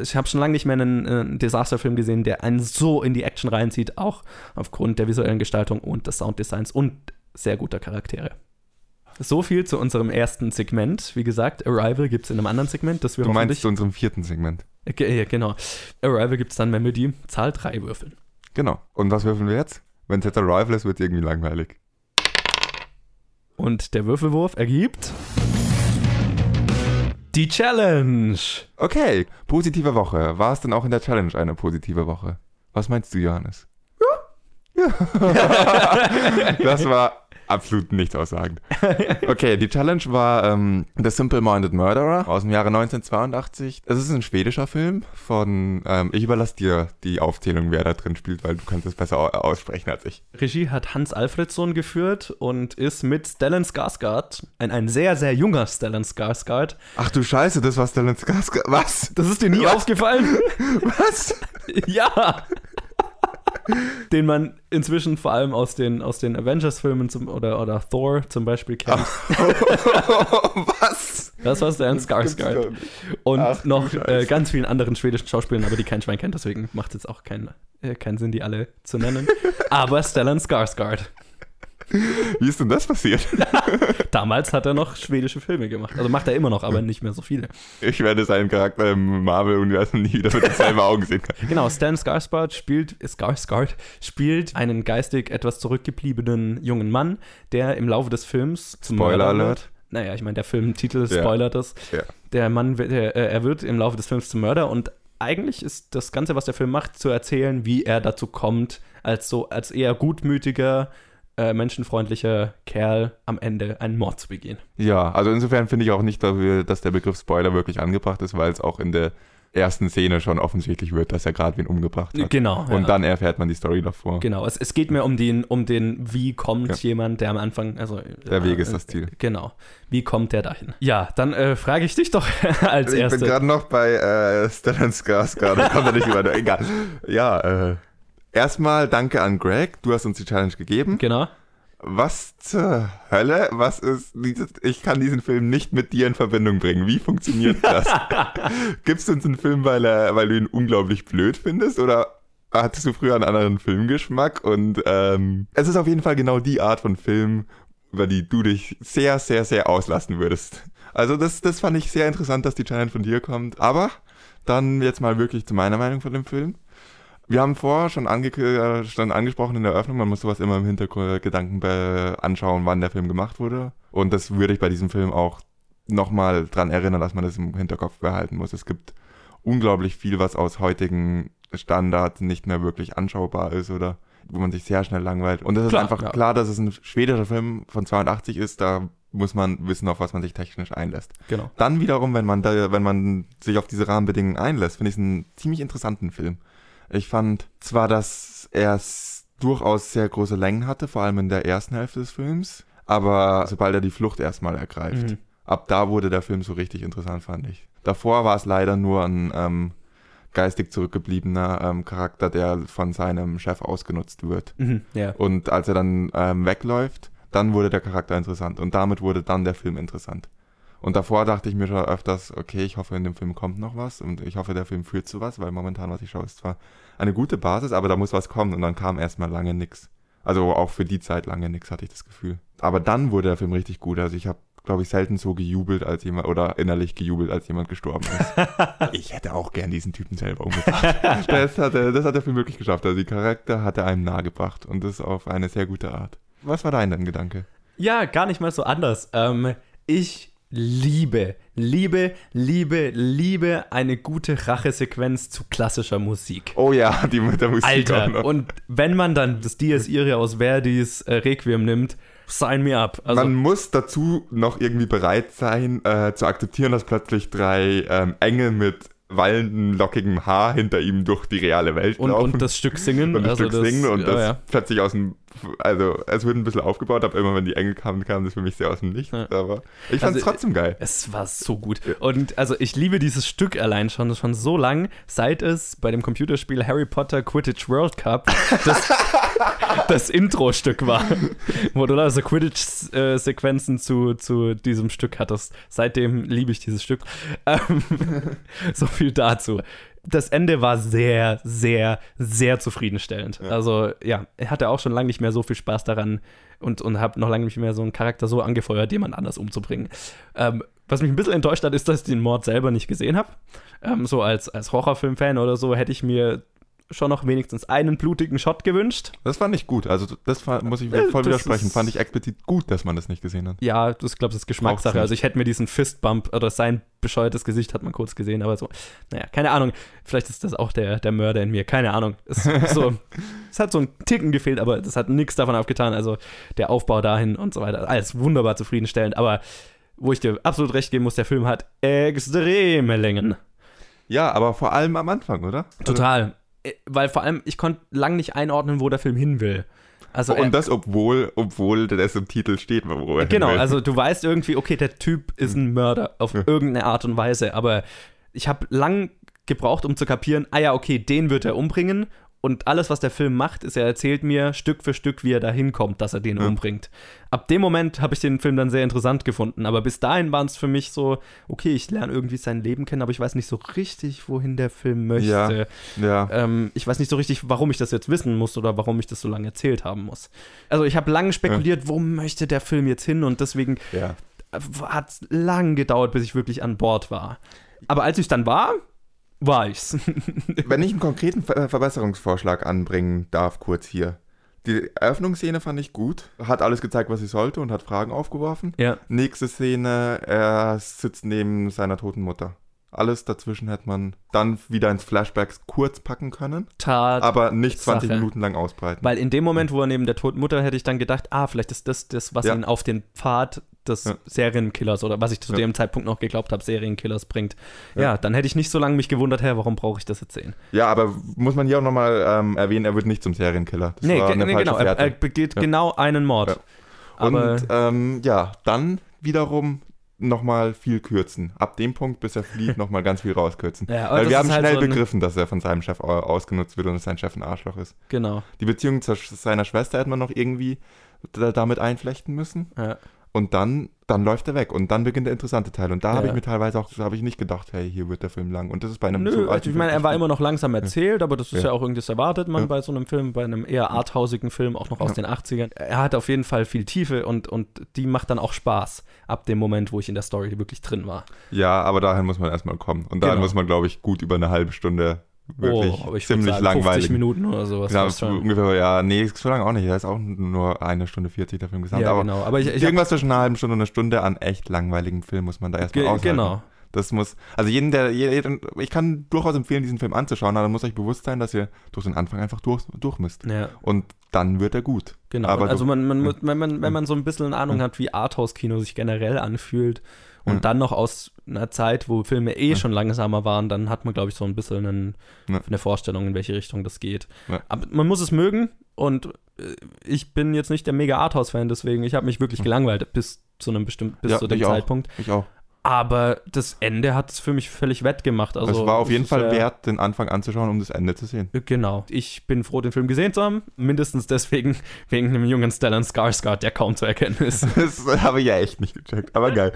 ich habe schon lange nicht mehr einen, einen Disasterfilm gesehen, der einen so in die Action reinzieht, auch aufgrund der visuellen Gestaltung und des Sounddesigns und sehr guter Charaktere. So viel zu unserem ersten Segment. Wie gesagt, Arrival gibt es in einem anderen Segment. Das wir du meinst zu unserem vierten Segment? Okay, ja, genau. Arrival gibt es dann Melody, Zahl 3 würfeln. Genau. Und was würfeln wir jetzt? Wenn es jetzt Arrival ist, wird es irgendwie langweilig. Und der Würfelwurf ergibt. Die Challenge. Okay, positive Woche. War es denn auch in der Challenge eine positive Woche? Was meinst du, Johannes? Ja. ja. das war absolut nichts aussagend. Okay, die Challenge war ähm, The Simple-Minded Murderer aus dem Jahre 1982. Es ist ein schwedischer Film von, ähm, ich überlasse dir die Aufzählung, wer da drin spielt, weil du kannst es besser aussprechen als ich. Regie hat Hans Alfredsson geführt und ist mit Stellan Skarsgård, ein, ein sehr, sehr junger Stellan Skarsgård. Ach du Scheiße, das war Stellan Skarsgård. Was? Das ist dir nie Was? aufgefallen? Was? ja. den man inzwischen vor allem aus den, aus den Avengers-Filmen oder, oder Thor zum Beispiel kennt. Was? Das war Stellan Skarsgård. Und Ach, noch äh, ganz vielen anderen schwedischen Schauspielern, aber die kein Schwein kennt, deswegen macht es jetzt auch keinen äh, keinen Sinn, die alle zu nennen. aber Stellan Skarsgård. Wie ist denn das passiert? Damals hat er noch schwedische Filme gemacht. Also macht er immer noch, aber nicht mehr so viele. Ich werde seinen Charakter im Marvel-Universum nie wieder mit denselben Augen sehen können. Genau, Stan Skarsgård spielt, Skarsgård spielt einen geistig etwas zurückgebliebenen jungen Mann, der im Laufe des Films zum Spoiler Alert. Naja, ich meine, der Filmtitel spoilert es. Ja. Der Mann, der, äh, er wird im Laufe des Films zum Mörder und eigentlich ist das Ganze, was der Film macht, zu erzählen, wie er dazu kommt, als so, als eher gutmütiger, äh, menschenfreundlicher Kerl am Ende einen Mord zu begehen. Ja, also insofern finde ich auch nicht, dass der Begriff Spoiler wirklich angebracht ist, weil es auch in der ersten Szene schon offensichtlich wird, dass er gerade wen umgebracht hat. Genau. Und ja. dann erfährt man die Story davor. Genau, es, es geht mir um den, um den, wie kommt ja. jemand, der am Anfang, also der äh, Weg ist das Ziel. Genau. Wie kommt der dahin? Ja, dann äh, frage ich dich doch als erstes. Ich bin gerade noch bei äh, Stellan Skarsgård, kommt er nicht über. Egal. Ja, äh, erstmal danke an Greg, du hast uns die Challenge gegeben. Genau was zur Hölle? Was ist dieses, ich kann diesen Film nicht mit dir in Verbindung bringen. Wie funktioniert das? Gibst du uns einen Film, weil, er, weil du ihn unglaublich blöd findest? Oder hattest du früher einen anderen Filmgeschmack? Und ähm, es ist auf jeden Fall genau die Art von Film, über die du dich sehr, sehr, sehr auslassen würdest. Also das, das fand ich sehr interessant, dass die Challenge von dir kommt. Aber dann jetzt mal wirklich zu meiner Meinung von dem Film. Wir haben vorher schon, ange äh, schon angesprochen in der Eröffnung, man muss sowas immer im Hintergedanken anschauen, wann der Film gemacht wurde. Und das würde ich bei diesem Film auch nochmal dran erinnern, dass man das im Hinterkopf behalten muss. Es gibt unglaublich viel, was aus heutigen Standards nicht mehr wirklich anschaubar ist oder wo man sich sehr schnell langweilt. Und es ist einfach ja. klar, dass es ein schwedischer Film von 82 ist, da muss man wissen, auf was man sich technisch einlässt. Genau. Dann wiederum, wenn man da, wenn man sich auf diese Rahmenbedingungen einlässt, finde ich es einen ziemlich interessanten Film. Ich fand zwar, dass er durchaus sehr große Längen hatte, vor allem in der ersten Hälfte des Films, aber sobald er die Flucht erstmal ergreift, mhm. ab da wurde der Film so richtig interessant, fand ich. Davor war es leider nur ein ähm, geistig zurückgebliebener ähm, Charakter, der von seinem Chef ausgenutzt wird. Mhm, ja. Und als er dann ähm, wegläuft, dann wurde der Charakter interessant und damit wurde dann der Film interessant. Und davor dachte ich mir schon öfters, okay, ich hoffe, in dem Film kommt noch was und ich hoffe, der Film führt zu was, weil momentan, was ich schaue, ist zwar eine gute Basis, aber da muss was kommen und dann kam erstmal lange nichts. Also auch für die Zeit lange nichts, hatte ich das Gefühl. Aber dann wurde der Film richtig gut. Also ich habe, glaube ich, selten so gejubelt als jemand oder innerlich gejubelt, als jemand gestorben ist. ich hätte auch gern diesen Typen selber umgebracht. das, hat, das hat der Film wirklich geschafft. Also die Charakter hat er einem nahegebracht und das auf eine sehr gute Art. Was war dein Gedanke? Ja, gar nicht mal so anders. Ähm, ich liebe, liebe, liebe, liebe eine gute Rachesequenz zu klassischer Musik. Oh ja, die mit der Musik. Alter, und wenn man dann das Dies Irae aus Verdis äh, Requiem nimmt, sign me up. Also, man muss dazu noch irgendwie bereit sein, äh, zu akzeptieren, dass plötzlich drei ähm, Engel mit wallendem, lockigem Haar hinter ihm durch die reale Welt und, laufen. Und das Stück singen. Und das also Stück das, singen und das ja. plötzlich aus dem, also es wird ein bisschen aufgebaut, aber immer wenn die Engel kamen, kam das für mich sehr aus dem Nichts. Ja. Aber ich fand es also, trotzdem geil. Es war so gut. Und also ich liebe dieses Stück allein schon, schon so lang, seit es bei dem Computerspiel Harry Potter Quidditch World Cup das, das Intro-Stück war, wo du also Quidditch-Sequenzen zu, zu diesem Stück hattest. Seitdem liebe ich dieses Stück. Ähm, so viel dazu. Das Ende war sehr, sehr, sehr zufriedenstellend. Ja. Also, ja, ich hatte auch schon lange nicht mehr so viel Spaß daran und, und habe noch lange nicht mehr so einen Charakter so angefeuert, jemand anders umzubringen. Ähm, was mich ein bisschen enttäuscht hat, ist, dass ich den Mord selber nicht gesehen habe. Ähm, so als, als Horrorfilm-Fan oder so hätte ich mir schon noch wenigstens einen blutigen Shot gewünscht. Das fand ich gut. Also das muss ich voll widersprechen. Fand ich explizit gut, dass man das nicht gesehen hat. Ja, das glaube ich ist Geschmackssache. Also ich hätte mir diesen Fistbump oder sein bescheuertes Gesicht hat man kurz gesehen, aber so, naja, keine Ahnung. Vielleicht ist das auch der, der Mörder in mir. Keine Ahnung. Es, so, es hat so einen Ticken gefehlt, aber das hat nichts davon aufgetan. Also der Aufbau dahin und so weiter. Alles wunderbar zufriedenstellend. Aber wo ich dir absolut recht geben muss, der Film hat extreme Längen. Ja, aber vor allem am Anfang, oder? Total. Äh, weil vor allem, ich konnte lang nicht einordnen, wo der Film hin will. Also, und das, obwohl, obwohl das im Titel steht, wo er Genau, also du weißt irgendwie, okay, der Typ ist ein Mörder auf ja. irgendeine Art und Weise, aber ich habe lang gebraucht, um zu kapieren, ah ja, okay, den wird er umbringen Und alles, was der Film macht, ist, er erzählt mir Stück für Stück, wie er dahin kommt, dass er den ja. umbringt. Ab dem Moment habe ich den Film dann sehr interessant gefunden. Aber bis dahin waren es für mich so, okay, ich lerne irgendwie sein Leben kennen, aber ich weiß nicht so richtig, wohin der Film möchte. Ja. ja. Ähm, ich weiß nicht so richtig, warum ich das jetzt wissen muss oder warum ich das so lange erzählt haben muss. Also ich habe lange spekuliert, ja. wo möchte der Film jetzt hin und deswegen ja. hat es lang gedauert, bis ich wirklich an Bord war. Aber als ich dann war, war ich's. Wenn ich einen konkreten Ver Verbesserungsvorschlag anbringen darf, kurz hier. Die Eröffnungsszene fand ich gut. Hat alles gezeigt, was sie sollte und hat Fragen aufgeworfen. Ja. Nächste Szene, er sitzt neben seiner toten Mutter. Alles dazwischen hätte man dann wieder ins Flashback kurz packen können. Tat. Aber nicht 20 Sache. Minuten lang ausbreiten. Weil in dem Moment, wo er neben der toten Mutter, hätte ich dann gedacht, ah, vielleicht ist das das, was ja. ihn auf den Pfad des ja. Serienkillers oder was ich zu ja. dem Zeitpunkt noch geglaubt habe, Serienkillers bringt. Ja. ja. dann hätte ich nicht so lange mich gewundert, hä, warum brauche ich das jetzt sehen? Ja, aber muss man hier auch nochmal ähm, erwähnen, er wird nicht zum Serienkiller. Das nee, nee genau, er, er, begeht genau einen Mord. Und ähm, ja, dann wiederum nochmal viel kürzen. Ab dem Punkt, bis er flieht, nochmal ganz viel rauskürzen. Ja, Weil wir haben halt schnell so begriffen, dass er von seinem Chef ausgenutzt wird und dass sein Chef ein Arschloch ist. Genau. Die Beziehung zu seiner Schwester hätte man noch irgendwie damit einflechten müssen. Ja und dann, dann läuft er weg und dann beginnt der interessante Teil. Und da ja. habe ich mir teilweise auch, habe ich nicht gedacht, hey, hier wird der Film lang. Und das ist bei einem Nö, so also ich meine, er war immer noch langsam erzählt, ja. aber das ist ja. ja auch irgendwas erwartet man bei so einem Film, bei einem eher arthausigen Film, auch noch aus den 80ern. Er hat auf jeden Fall viel Tiefe und, und die macht dann auch Spaß ab dem Moment, wo ich in der Story wirklich drin war. Ja, aber dahin muss man erstmal kommen. Und dahin genau. muss man, glaube ich, gut über eine halbe Stunde wirklich oh, ziemlich sagen, langweilig. 50 Minuten oder sowas. Genau, ungefähr, ja, nee, so lange auch nicht. Da ist auch nur eine Stunde 40 der Film gesamt. Ja, aber genau. Aber ich, ich irgendwas zwischen einer halben Stunde und einer Stunde an echt langweiligem Film muss man da erstmal aushalten. Genau. Das muss, also jeden, der, jeden, ich kann durchaus empfehlen, diesen Film anzuschauen, aber dann muss euch bewusst sein, dass ihr durch den Anfang einfach durch, durch müsst. Ja. Und dann wird er gut. Genau. Aber also man, man, ja. wenn, man, wenn man so ein bisschen Ahnung ja. hat, wie Arthouse-Kino sich generell anfühlt und ja. dann noch aus einer Zeit, wo Filme eh ja. schon langsamer waren, dann hat man, glaube ich, so ein bisschen einen, ja. eine Vorstellung, in welche Richtung das geht. Aber man muss es mögen und äh, ich bin jetzt nicht der mega Arthouse-Fan, deswegen ich habe mich wirklich gelangweilt bis zu einem bestimmten, bis zu dem Zeitpunkt. Auch. Ich auch. Aber das Ende hat es für mich völlig wettgemacht. Also, es war auf jeden Fall wert, den Anfang anzuschauen, um das Ende zu sehen. Genau. Ich bin froh, den Film gesehen zu haben. Mindestens deswegen, wegen einem jungen Stellan Skarsgård, der kaum zu erkennen ist. das habe ich ja echt nicht gecheckt, aber geil.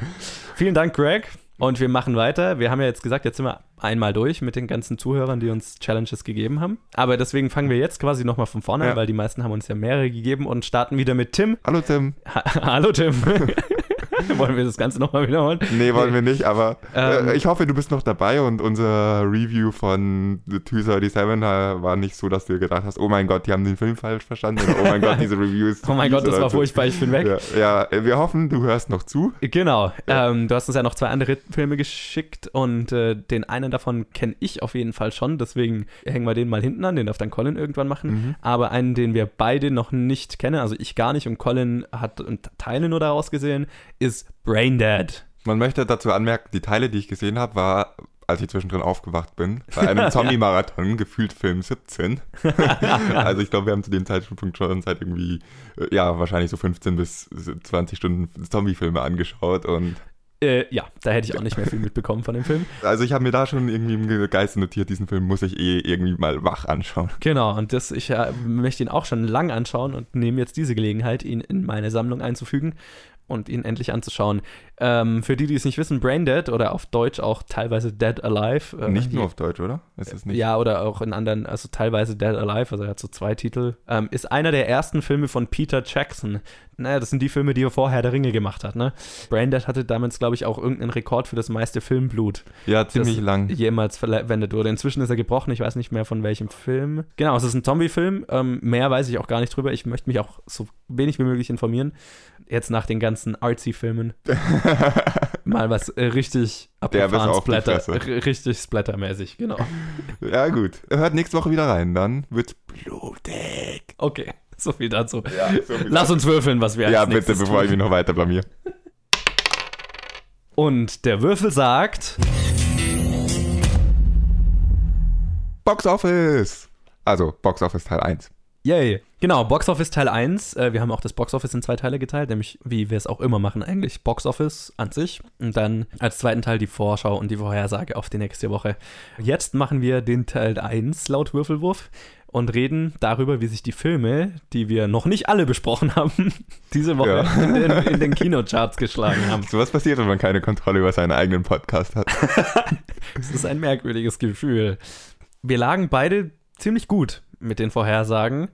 Vielen Dank, Greg. Und wir machen weiter. Wir haben ja jetzt gesagt, jetzt sind wir einmal durch mit den ganzen Zuhörern, die uns Challenges gegeben haben. Aber deswegen fangen wir jetzt quasi nochmal von vorne ja. an, weil die meisten haben uns ja mehrere gegeben und starten wieder mit Tim. Hallo Tim. Ha Hallo Tim. wollen wir das Ganze nochmal wiederholen? Nee, wollen wir nicht, aber ähm, äh, ich hoffe, du bist noch dabei und unser Review von The 237 war nicht so, dass du gedacht hast, oh mein Gott, die haben den Film falsch verstanden oder oh mein Gott, diese Review ist Oh mein Gott, das war furchtbar, ich bin weg. Ja, ja, wir hoffen, du hörst noch zu. Genau, ja. ähm, du hast uns ja noch zwei andere Filme geschickt und äh, den einen davon kenne ich auf jeden Fall schon, deswegen hängen wir den mal hinten an, den darf dann Colin irgendwann machen, mhm. aber einen, den wir beide noch nicht kennen, also ich gar nicht und Colin hat Teile nur daraus gesehen, ist Braindead. Man möchte dazu anmerken, die Teile, die ich gesehen habe, war, als ich zwischendrin aufgewacht bin, bei einem Zombie-Marathon, gefühlt Film 17. also ich glaube, wir haben zu dem Zeitpunkt schon seit irgendwie, äh, ja, wahrscheinlich so 15 bis 20 Stunden Zombie-Filme angeschaut und äh, ja, da hätte ich auch nicht mehr viel mitbekommen von dem Film. Also ich habe mir da schon irgendwie im Geiste notiert, diesen Film muss ich eh irgendwie mal wach anschauen. Genau, und das, ich äh, möchte ihn auch schon lang anschauen und nehme jetzt diese Gelegenheit, ihn in meine Sammlung einzufügen und ihn endlich anzuschauen. Ähm, für die, die es nicht wissen, Braindead oder auf Deutsch auch teilweise Dead Alive. Äh, nicht nur auf Deutsch, oder? Ist es nicht? Ja, oder auch in anderen, also teilweise Dead Alive, also er hat so zwei Titel. Ähm, ist einer der ersten Filme von Peter Jackson. Naja, das sind die Filme, die er vorher der Ringe gemacht hat, ne? Braindead hatte damals, glaube ich, auch irgendeinen Rekord für das meiste Filmblut. Ja, ziemlich lang. Jemals verwendet wurde. Inzwischen ist er gebrochen, ich weiß nicht mehr von welchem Film. Genau, es ist ein Zombie-Film. Ähm, mehr weiß ich auch gar nicht drüber. Ich möchte mich auch so wenig wie möglich informieren jetzt nach den ganzen Artsy-Filmen mal was äh, richtig abgefahren Splatter, richtig splattermäßig, genau. Ja, gut. Hört nächste Woche wieder rein, dann wird's blutig. Okay, so viel dazu. Ja, so viel Lass uns würfeln, was wir Ja, bitte, bevor tun. ich mich noch weiter blamier. Und der Würfel sagt. Box Office! Also, Box Office Teil 1. Yay. Genau, Box Office Teil 1. Äh, wir haben auch das Box Office in zwei Teile geteilt, nämlich wie wir es auch immer machen eigentlich. Box Office an sich und dann als zweiten Teil die Vorschau und die Vorhersage auf die nächste Woche. Jetzt machen wir den Teil 1 laut Würfelwurf und reden darüber, wie sich die Filme, die wir noch nicht alle besprochen haben, diese Woche ja. in, den, in den Kinocharts geschlagen haben. So was passiert, wenn man keine Kontrolle über seinen eigenen Podcast hat. das ist ein merkwürdiges Gefühl. Wir lagen beide ziemlich gut mit den Vorhersagen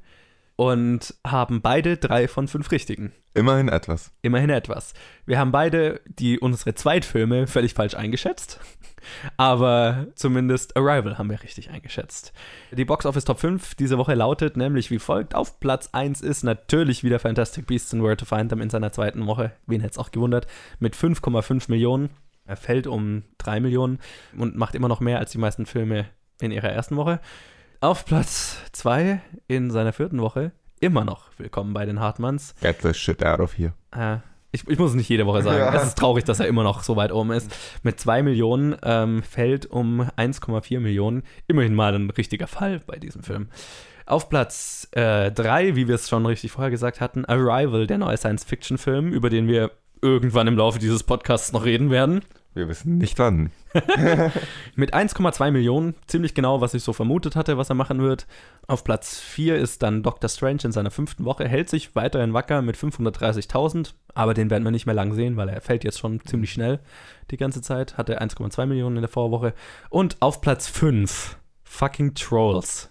und haben beide drei von fünf richtigen. Immerhin etwas. Immerhin etwas. Wir haben beide die unsere Zweitfilme völlig falsch eingeschätzt, aber zumindest Arrival haben wir richtig eingeschätzt. Die Box Office Top 5 diese Woche lautet nämlich wie folgt: Auf Platz 1 ist natürlich wieder Fantastic Beasts and Where to Find Them in seiner zweiten Woche. Wen hätte es auch gewundert? Mit 5,5 Millionen. Er fällt um 3 Millionen und macht immer noch mehr als die meisten Filme in ihrer ersten Woche. Auf Platz 2 in seiner vierten Woche immer noch willkommen bei den Hartmanns. Get the shit out of here. Äh, ich, ich, muss es nicht jede Woche sagen. Ja. Es ist traurig, dass er immer noch so weit oben ist. Mit 2 Millionen ähm, fällt um 1,4 Millionen. Immerhin mal ein richtiger Fall bei diesem Film. Auf Platz 3, äh, wie wir es schon richtig vorher gesagt hatten, Arrival, der neue Science-Fiction-Film, über den wir irgendwann im Laufe dieses Podcasts noch reden werden. Wir wissen nicht wann. Mit 1,2 Millionen, ziemlich genau, was ich so vermutet hatte, was er machen wird. Auf Platz 4 ist dann Doctor Strange in seiner fünften Woche, hält sich weiterhin wacker mit 530.000, aber den werden wir nicht mehr lang sehen, weil er fällt jetzt schon ziemlich schnell die ganze Zeit. Hatte 1,2 Millionen in der Vorwoche. Und auf Platz 5, fucking Trolls.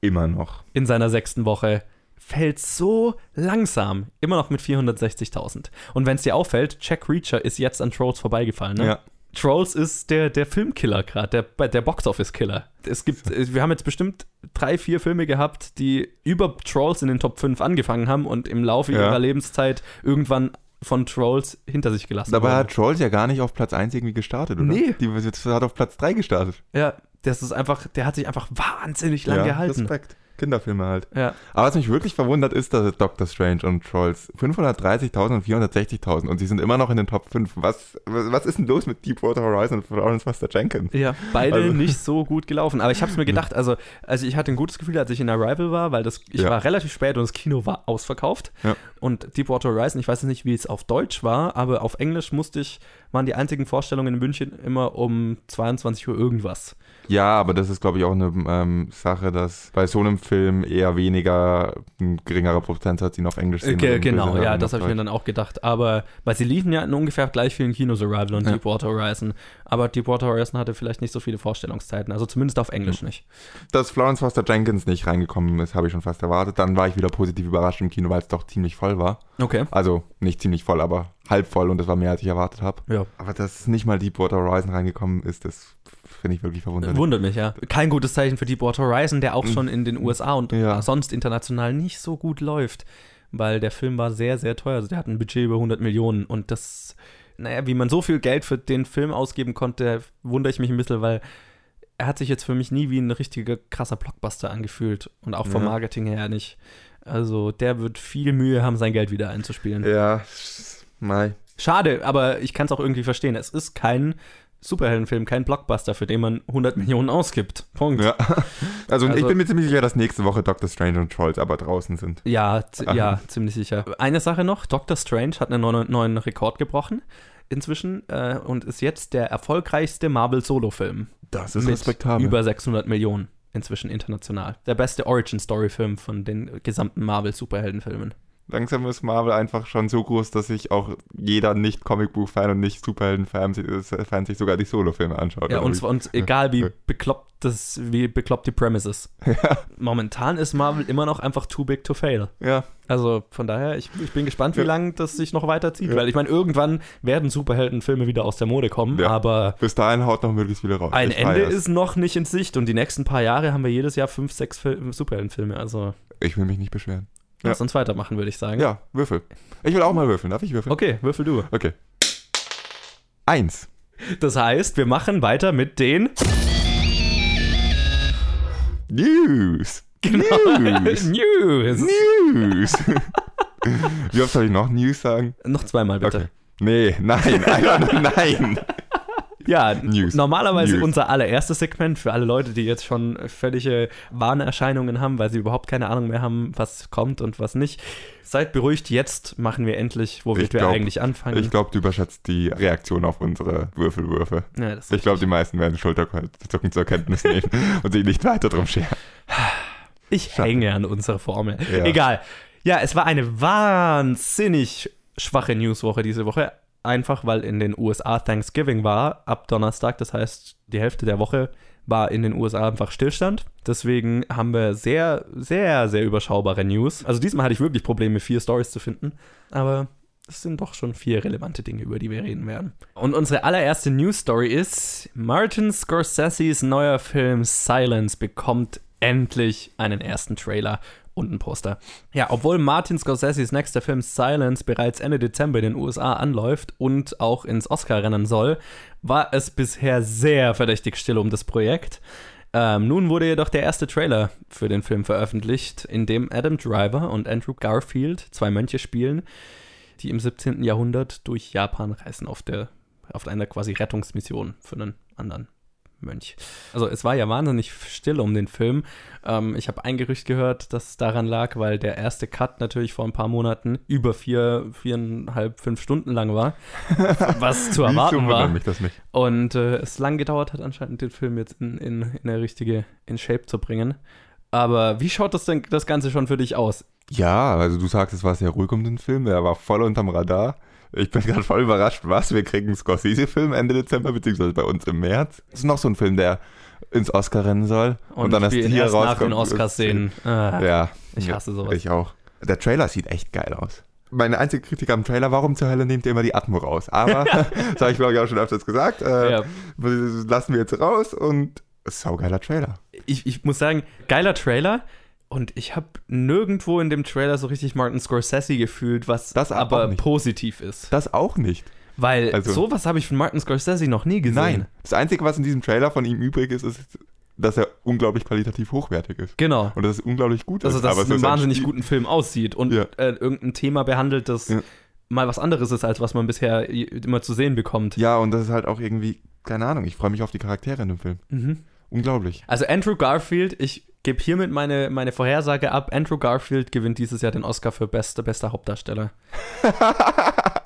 Immer noch. In seiner sechsten Woche fällt so langsam. Immer noch mit 460.000. Und wenn es dir auffällt, Jack Reacher ist jetzt an Trolls vorbeigefallen. Ne? Ja. Trolls ist der, der Filmkiller gerade, der, der Boxoffice-Killer. Es gibt, wir haben jetzt bestimmt drei, vier Filme gehabt, die über Trolls in den Top 5 angefangen haben und im Laufe ja. ihrer Lebenszeit irgendwann von Trolls hinter sich gelassen Dabei hat Trolls ja gar nicht auf Platz 1 irgendwie gestartet, oder? Nee. Die hat auf Platz 3 gestartet. Ja, das ist einfach, der hat sich einfach wahnsinnig lang ja, gehalten. Respekt. Kinderfilme halt. Ja. Aber was mich wirklich verwundert ist, dass Doctor Strange und Trolls 530.000 und 460.000 und sie sind immer noch in den Top 5. Was, was ist denn los mit Deepwater Horizon und Florence Foster Jenkins? Ja, beide also. nicht so gut gelaufen. Aber ich habe es mir gedacht, also, also ich hatte ein gutes Gefühl, als ich in Arrival war, weil das, ich ja. war relativ spät und das Kino war ausverkauft. Ja. Und Deepwater Horizon, ich weiß nicht, wie es auf Deutsch war, aber auf Englisch musste ich, waren die einzigen Vorstellungen in München immer um 22 Uhr irgendwas. Ja, aber das ist, glaube ich, auch eine ähm, Sache, dass bei so einem Film eher weniger ein geringerer Prozentsatz ihn auf Englisch sehen. Ge genau, ja, das habe ich mir dann auch gedacht. Aber, weil sie liefen ja in ungefähr gleich vielen Kinos, Arrival und ja. Deepwater Horizon. Aber Deepwater Horizon hatte vielleicht nicht so viele Vorstellungszeiten, also zumindest auf Englisch mhm. nicht. Dass Florence Foster Jenkins nicht reingekommen ist, habe ich schon fast erwartet. Dann war ich wieder positiv überrascht im Kino, weil es doch ziemlich voll war. Okay. Also nicht ziemlich voll, aber halb voll und das war mehr, als ich erwartet habe. Ja. Aber dass nicht mal Deepwater Horizon reingekommen ist, das finde ich wirklich verwunderlich. Wundert mich, ja. Kein gutes Zeichen für Deepwater Horizon, der auch schon in den USA und ja. sonst international nicht so gut läuft, weil der Film war sehr, sehr teuer. Also der hat ein Budget über 100 Millionen und das, naja, wie man so viel Geld für den Film ausgeben konnte, wundere ich mich ein bisschen, weil er hat sich jetzt für mich nie wie ein richtiger krasser Blockbuster angefühlt und auch vom ja. Marketing her nicht. Also der wird viel Mühe haben, sein Geld wieder einzuspielen. Ja, Mai. Schade, aber ich kann es auch irgendwie verstehen. Es ist kein Superheldenfilm, kein Blockbuster, für den man 100 Millionen ausgibt. Punkt. Ja. Also, also, ich bin mir ziemlich sicher, dass nächste Woche Doctor Strange und Trolls aber draußen sind. Ja, ja, ziemlich sicher. Eine Sache noch, Doctor Strange hat einen neuen, neuen Rekord gebrochen inzwischen äh, und ist jetzt der erfolgreichste Marvel-Solo-Film. Das ist respektabel. Über 600 Millionen inzwischen international. Der beste Origin-Story-Film von den gesamten Marvel-Superheldenfilmen. Langsam ist Marvel einfach schon so groß, dass sich auch jeder Nicht-Comicbuch-Fan und Nicht-Superhelden-Fan sich sogar die Solo-Filme anschaut. Ja, und, und egal wie bekloppt das, wie bekloppt die Premises. Ja. Momentan ist Marvel immer noch einfach too big to fail. Ja. Also von daher, ich, ich bin gespannt, wie ja. lange das sich noch weiterzieht. Ja. Weil ich meine, irgendwann werden Superheldenfilme wieder aus der Mode kommen, ja. aber. Bis dahin haut noch möglichst viele raus. Ein Ende ist noch nicht in Sicht und die nächsten paar Jahre haben wir jedes Jahr fünf, sechs Superheldenfilme. Also. Ich will mich nicht beschweren. Lass uns weitermachen, würde ich sagen. Ja, Würfel. Ich will auch mal würfeln. Darf ich würfeln? Okay, würfel du. Okay. Eins. Das heißt, wir machen weiter mit den News. Genau. News. News. News. Wie oft soll ich noch News sagen? Noch zweimal bitte. Okay. Nee, nein, nur nein. Ja, News. normalerweise News. unser allererstes Segment für alle Leute, die jetzt schon völlige Warnerscheinungen haben, weil sie überhaupt keine Ahnung mehr haben, was kommt und was nicht. Seid beruhigt, jetzt machen wir endlich, wo wir eigentlich anfangen. Ich glaube, du überschätzt die Reaktion auf unsere Würfelwürfe. Ja, ich glaube, die meisten werden Schulterzucken zur Kenntnis nehmen und sich nicht weiter drum scheren. Ich Schatten. hänge an unserer Formel. Ja. Egal. Ja, es war eine wahnsinnig schwache Newswoche diese Woche einfach weil in den USA Thanksgiving war ab Donnerstag. Das heißt, die Hälfte der Woche war in den USA einfach Stillstand. Deswegen haben wir sehr, sehr, sehr überschaubare News. Also diesmal hatte ich wirklich Probleme, vier Stories zu finden. Aber es sind doch schon vier relevante Dinge, über die wir reden werden. Und unsere allererste News Story ist: Martin Scorseses neuer Film Silence bekommt endlich einen ersten Trailer und ein Poster. Ja, obwohl Martin Scorseses nächster Film Silence bereits Ende Dezember in den USA anläuft und auch ins Oscar-Rennen soll, war es bisher sehr verdächtig still um das Projekt. Ähm, nun wurde jedoch der erste Trailer für den Film veröffentlicht, in dem Adam Driver und Andrew Garfield zwei Mönche spielen, die im 17. Jahrhundert durch Japan reisen auf, der, auf einer quasi Rettungsmission für einen anderen Mönch. Also es war ja wahnsinnig still um den Film. Ähm, ich habe ein Gerücht gehört, dass es daran lag, weil der erste Cut natürlich vor ein paar Monaten über vier, viereinhalb, fünf Stunden lang war, was zu erwarten war. Mich das nicht. Und äh, es lang gedauert hat anscheinend den Film jetzt in, in, in eine richtige, in Shape zu bringen. Aber wie schaut das denn das Ganze schon für dich aus? Ja, also du sagst, es war sehr ruhig um den Film, er war voll unterm Radar. Ich bin gerade voll überrascht, was? Wir kriegen einen Scorsese-Film Ende Dezember, beziehungsweise bei uns im März. Das ist noch so ein Film, der ins Oscar rennen soll. Und, und dann erst hier erst rauskommt. nach den Oscars sehen. Ah, ja. Ich hasse sowas. Ich auch. Der Trailer sieht echt geil aus. Meine einzige Kritik am Trailer, warum zur Hölle nehmt ihr immer die Atmo raus? Aber, das habe ich glaube ich auch schon öfters gesagt, äh, ja. lassen wir jetzt raus und saugeiler Trailer. Ich, ich muss sagen, geiler Trailer, und ich habe nirgendwo in dem Trailer so richtig Martin Scorsese gefühlt, was das aber positiv ist. Das auch nicht. Weil also, sowas habe ich von Martin Scorsese noch nie gesehen. Nein. Das Einzige, was in diesem Trailer von ihm übrig ist, ist, dass er unglaublich qualitativ hochwertig ist. Genau. Und dass es unglaublich gut also, ist. Also, dass es einen wahnsinnig ein guten Film aussieht und ja. äh, irgendein Thema behandelt, das ja. mal was anderes ist, als was man bisher immer zu sehen bekommt. Ja, und das ist halt auch irgendwie, keine Ahnung, ich freue mich auf die Charaktere in dem Film. Mhm. Unglaublich. Also Andrew Garfield, ich gebe hiermit meine, meine Vorhersage ab. Andrew Garfield gewinnt dieses Jahr den Oscar für beste, bester Hauptdarsteller.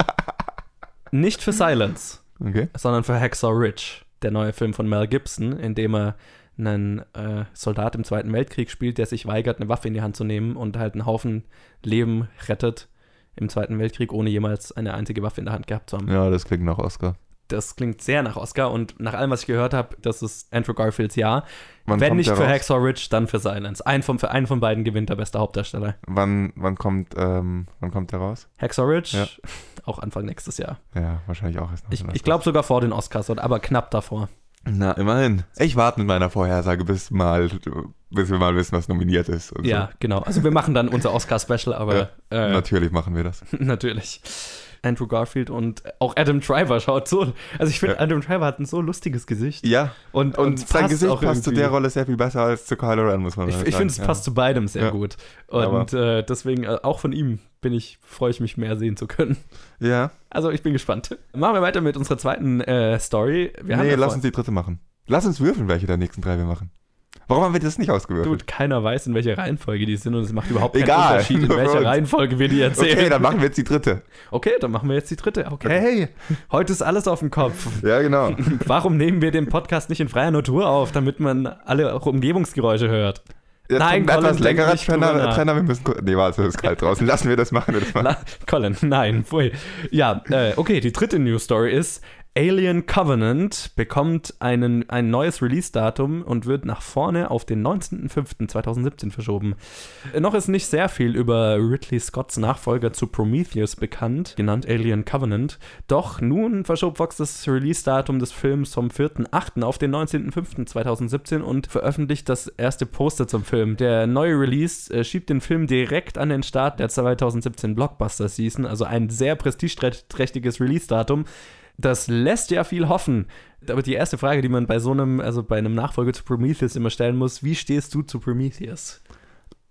Nicht für Silence, okay. sondern für Hacksaw Ridge, der neue Film von Mel Gibson, in dem er einen äh, Soldat im Zweiten Weltkrieg spielt, der sich weigert, eine Waffe in die Hand zu nehmen und halt einen Haufen Leben rettet im Zweiten Weltkrieg, ohne jemals eine einzige Waffe in der Hand gehabt zu haben. Ja, das klingt nach Oscar das klingt sehr nach Oscar und nach allem, was ich gehört habe, das ist Andrew Garfields Jahr. Wann Wenn nicht für? Hacksaw Ridge, dann für Silence. Ein von, für einen von beiden gewinnt der beste Hauptdarsteller. Wann, wann, kommt, ähm, wann kommt der raus? Hacksaw Ridge? Ja. Auch Anfang nächstes Jahr. Ja, wahrscheinlich auch. Ich, ich glaube sogar vor den Oscars, aber knapp davor. Na, immerhin. Ich warte mit meiner Vorhersage, bis, mal, bis wir mal wissen, was nominiert ist. ja, so. genau. Also wir machen dann unser Oscar-Special, aber... Ja, äh, natürlich machen wir das. natürlich. Andrew Garfield und auch Adam Driver schaut so. Also ich finde, ja. Adam Driver hat ein so lustiges Gesicht. Ja. Und, und, und sein Gesicht passt irgendwie. zu der Rolle sehr viel besser als zu Kylo Ren, muss man ich, sagen. Ich finde, es ja. passt zu beidem sehr ja. gut. Und äh, deswegen, äh, auch von ihm bin ich, freue ich mich mehr sehen zu können. Ja. Also ich bin gespannt. Machen wir weiter mit unserer zweiten äh, Story. Wir nee, lass uns die dritte machen. Lass uns würfeln, welche der nächsten drei wir machen. Warum haben wir das nicht ausgewürfelt? Dude, keiner weiß, in welcher Reihenfolge die sind und es macht überhaupt keinen Egal, Unterschied, in welcher Reihenfolge wir die erzählen. Okay, dann machen wir jetzt die dritte. Okay, dann machen wir jetzt die dritte. Okay, hey, heute ist alles auf dem Kopf. Ja, genau. Warum nehmen wir den Podcast nicht in freier Natur auf, damit man alle Umgebungsgeräusche hört? Jetzt nein, Colin, etwas längerer Trenner, Trenner, wir müssen. Nee, warte, es ist kalt draußen. Lassen wir das machen. Das machen. La Colin, nein, pfui. Ja, äh, okay, die dritte News Story ist: Alien Covenant bekommt einen, ein neues Release-Datum und wird nach vorne auf den 19.05.2017 verschoben. Noch ist nicht sehr viel über Ridley Scotts Nachfolger zu Prometheus bekannt, genannt Alien Covenant. Doch nun verschob Fox das Release-Datum des Films vom 4.08. auf den 19.05.2017 und veröffentlicht das erste Poster zum Film. Der neue Release äh, schiebt den Film direkt an den Start der 2017 Blockbuster-Season, also ein sehr prestigeträchtiges Release-Datum das lässt ja viel hoffen. Aber die erste Frage, die man bei so einem, also bei einem Nachfolger zu Prometheus immer stellen muss, wie stehst du zu Prometheus?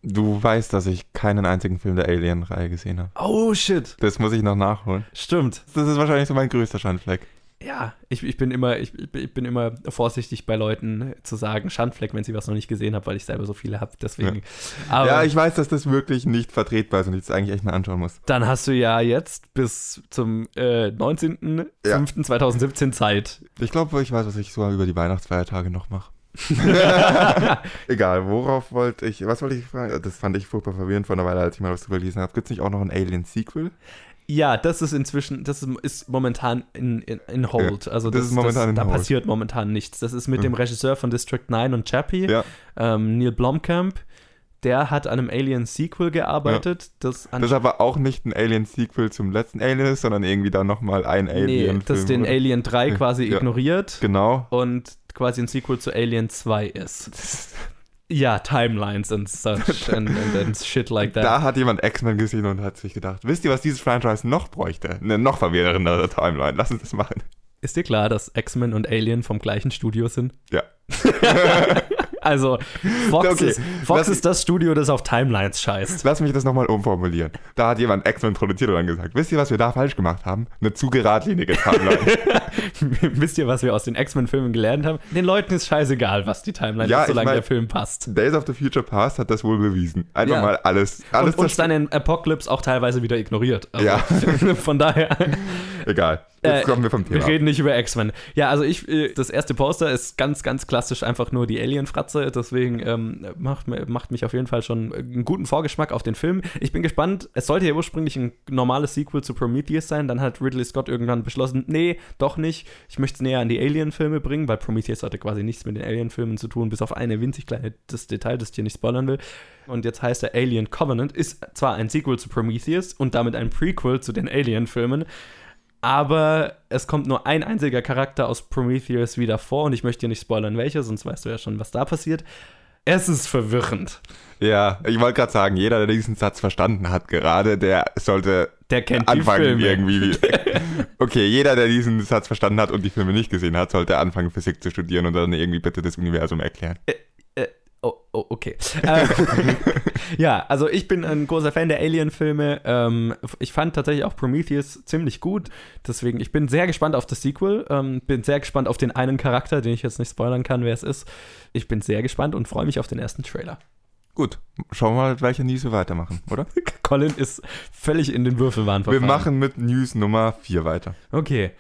Du weißt, dass ich keinen einzigen Film der Alien-Reihe gesehen habe. Oh shit. Das muss ich noch nachholen. Stimmt. Das ist wahrscheinlich so mein größter Schandfleck. Ja, ich, ich, bin immer, ich, ich, bin immer vorsichtig bei Leuten zu sagen, Schandfleck, wenn sie was noch nicht gesehen haben, weil ich selber so viele habe. Deswegen. Ja. Aber, ja, ich weiß, dass das wirklich nicht vertretbar ist und ich es eigentlich echt mal anschauen muss. Dann hast du ja jetzt bis zum äh, 19.05.2017 ja. Zeit. Ich glaube, ich weiß, was ich so über die Weihnachtsfeiertage noch mache. Egal, worauf wollte ich, was wollte ich fragen? Das fand ich furchtbar verwirrend von der Weile, als ich mal was drüber gelesen habe. Gibt es nicht auch noch ein Alien-Sequel? Ja, das ist inzwischen, das ist, ist momentan in, in, in Hold. Ja, also das, das, ist momentan das, da Hold. passiert momentan nichts. Das ist mit mhm. dem Regisseur von District 9 und Chappie, ja. ähm, Neil Blomkamp. Der hat an einem Alien-Sequel gearbeitet. Ja. Das, das aber auch nicht ein Alien-Sequel zum letzten Alien ist, sondern irgendwie da nochmal ein Alien. Nee, das den? Alien 3 quasi ignoriert. Genau. Und quasi ein Sequel zu Alien 2 ist. Ja, Timelines and such and, and, and, shit like that. Da hat jemand X-Men gesehen und hat sich gedacht, wisst ihr, was dieses Franchise noch bräuchte? Eine noch verwirrendere Timeline. Lass uns das machen. Ist dir klar, dass X-Men und Alien vom gleichen Studio sind? Ja. Also, Fox, okay, ist, Fox ist das Studio, das auf Timelines scheißt. Lass mich das nochmal umformulieren. Da hat jemand X-Men produziert und dann gesagt, wisst ihr, was wir da falsch gemacht haben? Eine zu geradlinige Timeline. wisst ihr, was wir aus den X-Men-Filmen gelernt haben? Den Leuten ist scheißegal, was die Timeline ja, ist, solange mein, der Film passt. Days of the Future Past hat das wohl bewiesen. Einfach ja. mal alles. alles und, und seinen Apocalypse auch teilweise wieder ignoriert. Also, ja. von daher. Egal. Jetzt äh, kommen wir vom Thema. Wir reden nicht über X-Men. Ja, also ich, äh, das erste Poster ist ganz, ganz klassisch einfach nur die Alien-Fratze. Deswegen ähm, macht, macht mich auf jeden Fall schon einen guten Vorgeschmack auf den Film. Ich bin gespannt. Es sollte ja ursprünglich ein normales Sequel zu Prometheus sein. Dann hat Ridley Scott irgendwann beschlossen, nee, doch nicht. Ich möchte es näher an die Alien-Filme bringen, weil Prometheus hatte quasi nichts mit den Alien-Filmen zu tun, bis auf eine winzig kleine das Detail, das ich hier nicht spoilern will. Und jetzt heißt er Alien Covenant, ist zwar ein Sequel zu Prometheus und damit ein Prequel zu den Alien-Filmen, aber es kommt nur ein einziger Charakter aus Prometheus wieder vor und ich möchte dir nicht spoilern, welcher, sonst weißt du ja schon, was da passiert. Es ist verwirrend. Ja, ich wollte gerade sagen, jeder, der diesen Satz verstanden hat gerade, der sollte der kennt anfangen irgendwie. okay, jeder, der diesen Satz verstanden hat und die Filme nicht gesehen hat, sollte anfangen, Physik zu studieren und dann irgendwie bitte das Universum erklären. Äh, Oh, oh, okay. Äh, ja, also ich bin ein großer Fan der Alien-Filme. Ähm, ich fand tatsächlich auch Prometheus ziemlich gut. Deswegen, ich bin sehr gespannt auf das Sequel. Ähm, bin sehr gespannt auf den einen Charakter, den ich jetzt nicht spoilern kann, wer es ist. Ich bin sehr gespannt und freue mich auf den ersten Trailer. Gut, schauen wir mal, welche News wir weitermachen, oder? Colin ist völlig in den Würfelwahn verfallen. Wir machen mit News Nummer 4 weiter. Okay.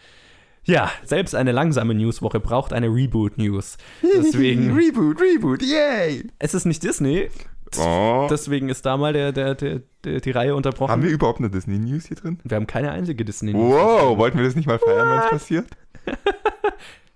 Ja, selbst eine langsame Newswoche braucht eine Reboot-News. Deswegen. Reboot, Reboot, yay! Es ist nicht Disney. Oh. Deswegen ist da mal der, der, der, der, die Reihe unterbrochen. Haben wir überhaupt eine Disney-News hier drin? Wir haben keine einzige Disney-News. Wow, wollten wir das nicht mal feiern, wenn es passiert?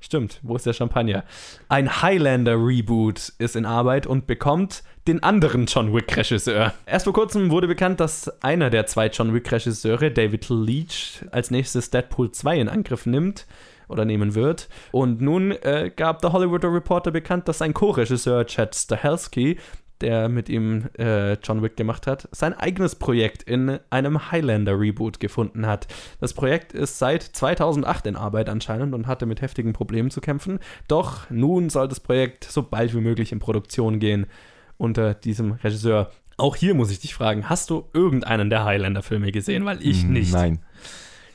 Stimmt, wo ist der Champagner? Ein Highlander-Reboot ist in Arbeit und bekommt den anderen John Wick-Regisseur. Erst vor kurzem wurde bekannt, dass einer der zwei John Wick-Regisseure, David Leach, als nächstes Deadpool 2 in Angriff nimmt oder nehmen wird. Und nun äh, gab der Hollywood Reporter bekannt, dass sein Co-Regisseur Chad Stahelski der mit ihm äh, John Wick gemacht hat, sein eigenes Projekt in einem Highlander-Reboot gefunden hat. Das Projekt ist seit 2008 in Arbeit anscheinend und hatte mit heftigen Problemen zu kämpfen. Doch nun soll das Projekt so bald wie möglich in Produktion gehen unter diesem Regisseur. Auch hier muss ich dich fragen, hast du irgendeinen der Highlander-Filme gesehen? Weil ich nicht. Nein.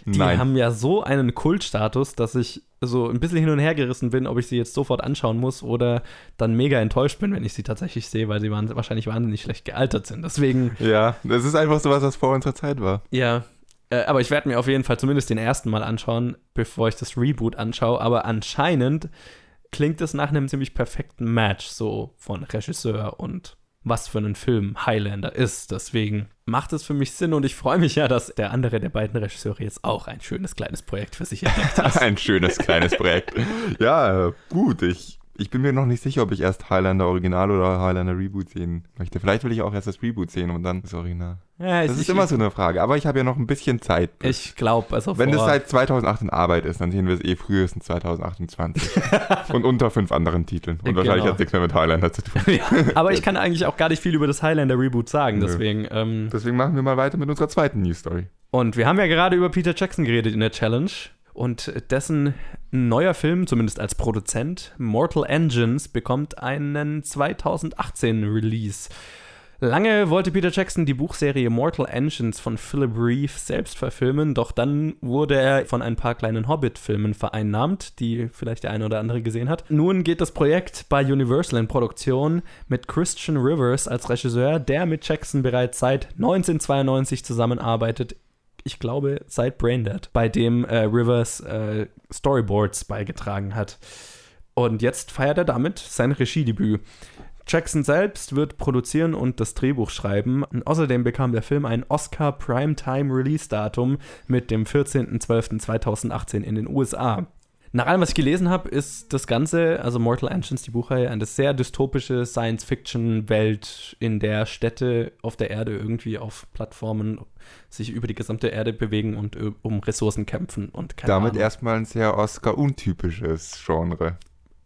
Die Nein. haben ja so einen Kultstatus, dass ich so ein bisschen hin und her gerissen bin, ob ich sie jetzt sofort anschauen muss oder dann mega enttäuscht bin, wenn ich sie tatsächlich sehe, weil sie waren, wahrscheinlich wahnsinnig schlecht gealtert sind. Deswegen. Ja, das ist einfach so was, was vor unserer Zeit war. Ja. Äh, aber ich werde mir auf jeden Fall zumindest den ersten Mal anschauen, bevor ich das Reboot anschaue. Aber anscheinend klingt es nach einem ziemlich perfekten Match, so von Regisseur und was für einen Film Highlander ist. Deswegen macht es für mich Sinn und ich freue mich ja, dass der andere der beiden Regisseure jetzt auch ein schönes kleines Projekt für sich entdeckt hat. ein schönes kleines Projekt. ja, gut, ich ich bin mir noch nicht sicher, ob ich erst Highlander Original oder Highlander Reboot sehen möchte. Vielleicht will ich auch erst das Reboot sehen und dann das Original. Ja, das ist ich, immer so eine Frage, aber ich habe ja noch ein bisschen Zeit. Ich glaube, also Wenn das seit 2008 in Arbeit ist, dann sehen wir es eh frühestens 2028. und unter fünf anderen Titeln. Und genau. wahrscheinlich hat es nichts mehr mit Highlander zu tun. ja, aber ich kann eigentlich auch gar nicht viel über das Highlander Reboot sagen, deswegen. Ähm, deswegen machen wir mal weiter mit unserer zweiten News Story. Und wir haben ja gerade über Peter Jackson geredet in der Challenge und dessen neuer Film, zumindest als Produzent, Mortal Engines, bekommt einen 2018 Release. Lange wollte Peter Jackson die Buchserie Mortal Engines von Philip Reeve selbst verfilmen, doch dann wurde er von ein paar kleinen Hobbit-Filmen vereinnahmt, die vielleicht der eine oder andere gesehen hat. Nun geht das Projekt bei Universal in Produktion mit Christian Rivers als Regisseur, der mit Jackson bereits seit 1992 zusammenarbeitet. Ich glaube, seit Braindead, bei dem äh, Rivers äh, Storyboards beigetragen hat. Und jetzt feiert er damit sein Regiedebüt. Jackson selbst wird produzieren und das Drehbuch schreiben. Und außerdem bekam der Film ein Oscar Primetime Release Datum mit dem 14.12.2018 in den USA. Nach allem, was ich gelesen habe, ist das Ganze, also Mortal Engines, die Buchreihe, eine sehr dystopische Science-Fiction-Welt, in der Städte auf der Erde irgendwie auf Plattformen sich über die gesamte Erde bewegen und um Ressourcen kämpfen und Damit Ahnung. erstmal ein sehr Oscar-untypisches Genre.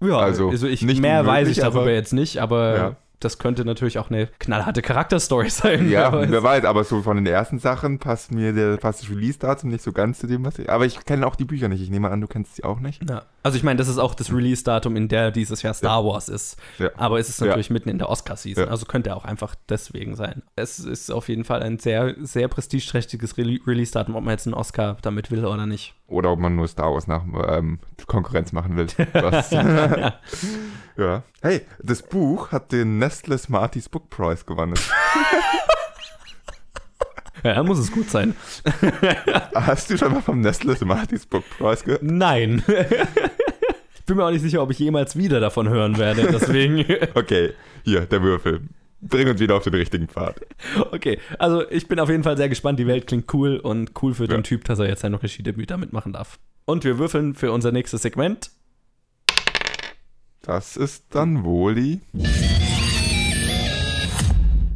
Ja, also, also ich, mehr weiß ich darüber jetzt nicht, aber ja das könnte natürlich auch eine knallharte Charakterstory sein. Ja, wer weiß. wer weiß. aber so von den ersten Sachen passt mir der, passt das Release-Datum nicht so ganz zu dem, was ich. Aber ich kenne auch die Bücher nicht. Ich nehme an, du kennst sie auch nicht. Ja. Also ich meine, das ist auch das Release-Datum, in der dieses Jahr Star ja. Wars ist. Ja. Aber es ist natürlich ja. mitten in der Oscar-Season. Also könnte auch einfach deswegen sein. Es ist auf jeden Fall ein sehr, sehr prestigeträchtiges Re Release-Datum, ob man jetzt einen Oscar damit will oder nicht. Oder ob man nur Star Wars nach ähm, Konkurrenz machen will. ja. Hey, das Buch hat den Nestle Smarties Book Prize gewonnen. Ja, muss es gut sein. Hast du schon mal vom Nestle Smarties Book Prize gehört? Nein. Ich bin mir auch nicht sicher, ob ich jemals wieder davon hören werde, deswegen. Okay, hier, der Würfel. Bring uns wieder auf den richtigen Pfad. Okay, also ich bin auf jeden Fall sehr gespannt. Die Welt klingt cool und cool für ja. den Typ, dass er jetzt sein Regiedebüt damit machen darf. Und wir würfeln für unser nächstes Segment. Das ist dann Woli.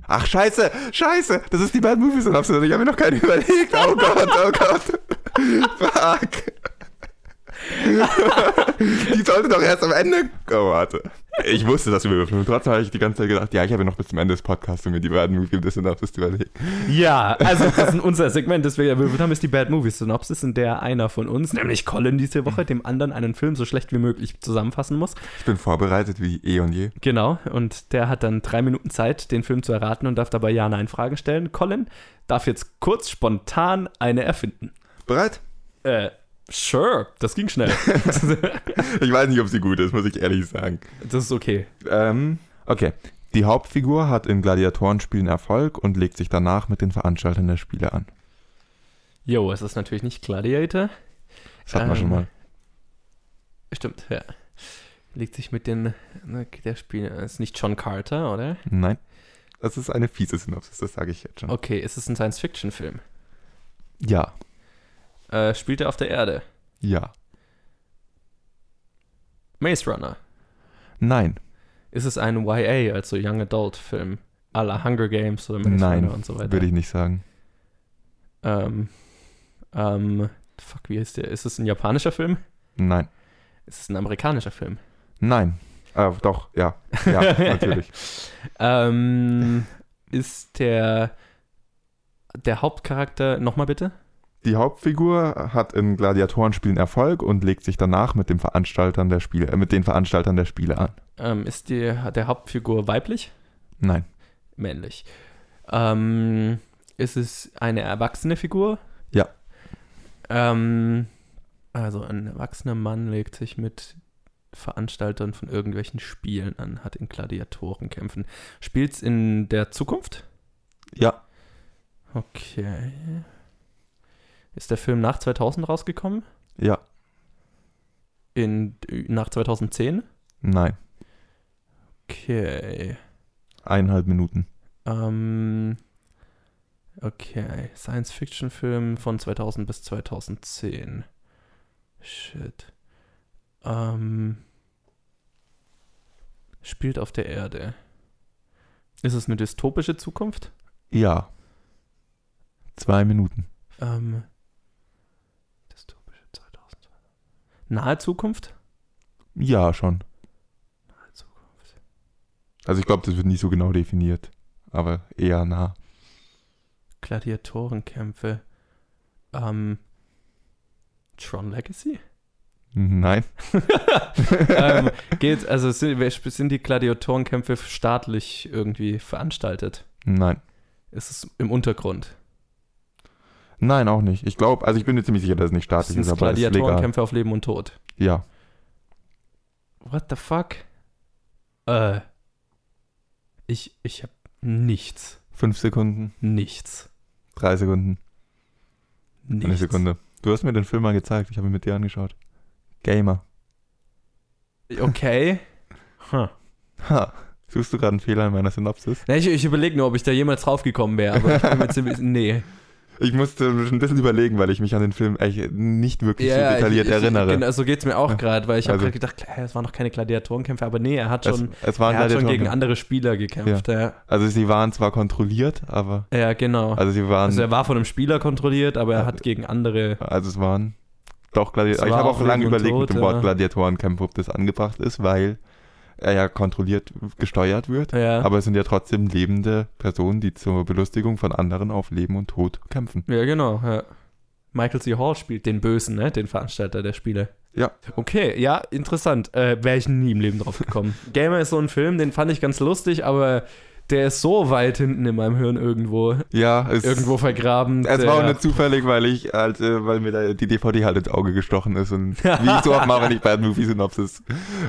Ach, scheiße, scheiße, das ist die Bad Movie Synopsis. Ich habe mir noch keine überlegt. Oh Gott, oh Gott. Fuck. die sollte doch erst am Ende. Oh, warte. Ich wusste, dass wir würfeln. trotzdem habe ich die ganze Zeit gedacht, ja, ich habe noch bis zum Ende des Podcasts um mir die Bad Movie Synopsis überlegt. Ja, also das ist unser Segment, das wir gewürfelt haben, ist die Bad Movie Synopsis, in der einer von uns, nämlich Colin diese Woche, dem anderen einen Film so schlecht wie möglich zusammenfassen muss. Ich bin vorbereitet wie eh und je. Genau, und der hat dann drei Minuten Zeit, den Film zu erraten und darf dabei Ja-Nein-Fragen stellen. Colin darf jetzt kurz spontan eine erfinden. Bereit? Äh, Sure, das ging schnell. ich weiß nicht, ob sie gut ist, muss ich ehrlich sagen. Das ist okay. Ähm, okay. Die Hauptfigur hat in Gladiatorenspielen Erfolg und legt sich danach mit den Veranstaltern der Spiele an. Jo, es ist natürlich nicht Gladiator. Das hatten ähm, wir schon ähm, mal. Stimmt, ja. Legt sich mit den ne, der Spiele. Ist nicht John Carter, oder? Nein. Das ist eine fiese Synopsis, das sage ich jetzt schon. Okay, ist es ein Science-Fiction-Film? Ja. Äh, spielt er auf der Erde? Ja. Maze Runner? Nein. Ist es ein YA, also Young Adult Film? A la Hunger Games oder Maze Nein, Runner und so weiter? würde ich nicht sagen. Ähm, ähm, fuck, wie heißt der? Ist es ein japanischer Film? Nein. Ist es ein amerikanischer Film? Nein. Äh, doch, ja. Ja, natürlich. ähm, ist der, der Hauptcharakter, nochmal bitte? Die Hauptfigur hat in Gladiatorenspielen Erfolg und legt sich danach mit, dem Veranstaltern der Spiele, äh, mit den Veranstaltern der Spiele an. Ähm, ist die, der Hauptfigur weiblich? Nein. Männlich. Ähm, ist es eine erwachsene Figur? Ja. Ähm, also ein erwachsener Mann legt sich mit Veranstaltern von irgendwelchen Spielen an, hat in Gladiatorenkämpfen. Spielt es in der Zukunft? Ja. Okay. Ist der Film nach 2000 rausgekommen? Ja. In, nach 2010? Nein. Okay. Eineinhalb Minuten. Ähm, okay. Science-Fiction-Film von 2000 bis 2010. Shit. Ähm, spielt auf der Erde. Ist es eine dystopische Zukunft? Ja. Zwei Minuten. Ähm, Nahe Zukunft? Ja, schon. Nahe Zukunft. Also ich glaube, das wird nicht so genau definiert, aber eher nah. Gladiatorenkämpfe. Ähm, Tron Legacy? Nein. ähm, geht, also sind, sind die Gladiatorenkämpfe staatlich irgendwie veranstaltet? Nein. Ist es im Untergrund? Nein, auch nicht. Ich glaube, also ich bin mir ziemlich sicher, dass es nicht staatlich ist, ist, aber Gladiatorenkämpfe auf Leben und Tod. Ja. What the fuck? Äh. Ich, ich hab nichts. Fünf Sekunden. Nichts. Drei Sekunden. Nichts. Eine Sekunde. Du hast mir den Film mal gezeigt, ich habe ihn mit dir angeschaut. Gamer. Okay. Huh. Ha. Suchst du gerade einen Fehler in meiner Synopsis? Ich, ich überlege nur, ob ich da jemals draufgekommen wäre, aber ich bin mir ziemlich. Nee. Ich musste ein bisschen überlegen, weil ich mich an den Film eigentlich nicht wirklich ja, so detailliert ich, ich, erinnere. Genau, so geht es mir auch gerade, weil ich also, habe gerade gedacht, es waren noch keine Gladiatorenkämpfe, aber nee, er hat schon, es, es er hat schon gegen andere Spieler gekämpft. Ja. Ja. Also sie waren zwar kontrolliert, aber... Ja, genau. Also sie waren... Also er war von einem Spieler kontrolliert, aber er hat gegen andere... Also es waren doch Gladiatoren. Ich habe auch lange überlegt Tod, mit dem Wort Gladiatorenkämpfe, ob das angebracht ist, weil er ja kontrolliert gesteuert wird. Ja. Aber es sind ja trotzdem lebende Personen, die zur Belustigung von anderen auf Leben und Tod kämpfen. Ja, genau. Ja. Michael C. Hall spielt den Bösen, ne? den Veranstalter der Spiele. Ja. Okay, ja, interessant. Äh, Wäre ich nie im Leben drauf gekommen. Gamer ist so ein Film, den fand ich ganz lustig, aber der ist so weit hinten in meinem Hirn irgendwo. Ja, es, irgendwo vergraben. Es war auch nicht zufällig, weil ich halt, äh, weil mir da die DVD halt ins Auge gestochen ist und wie ich so oft mache, wenn ich bei Movie Synopsis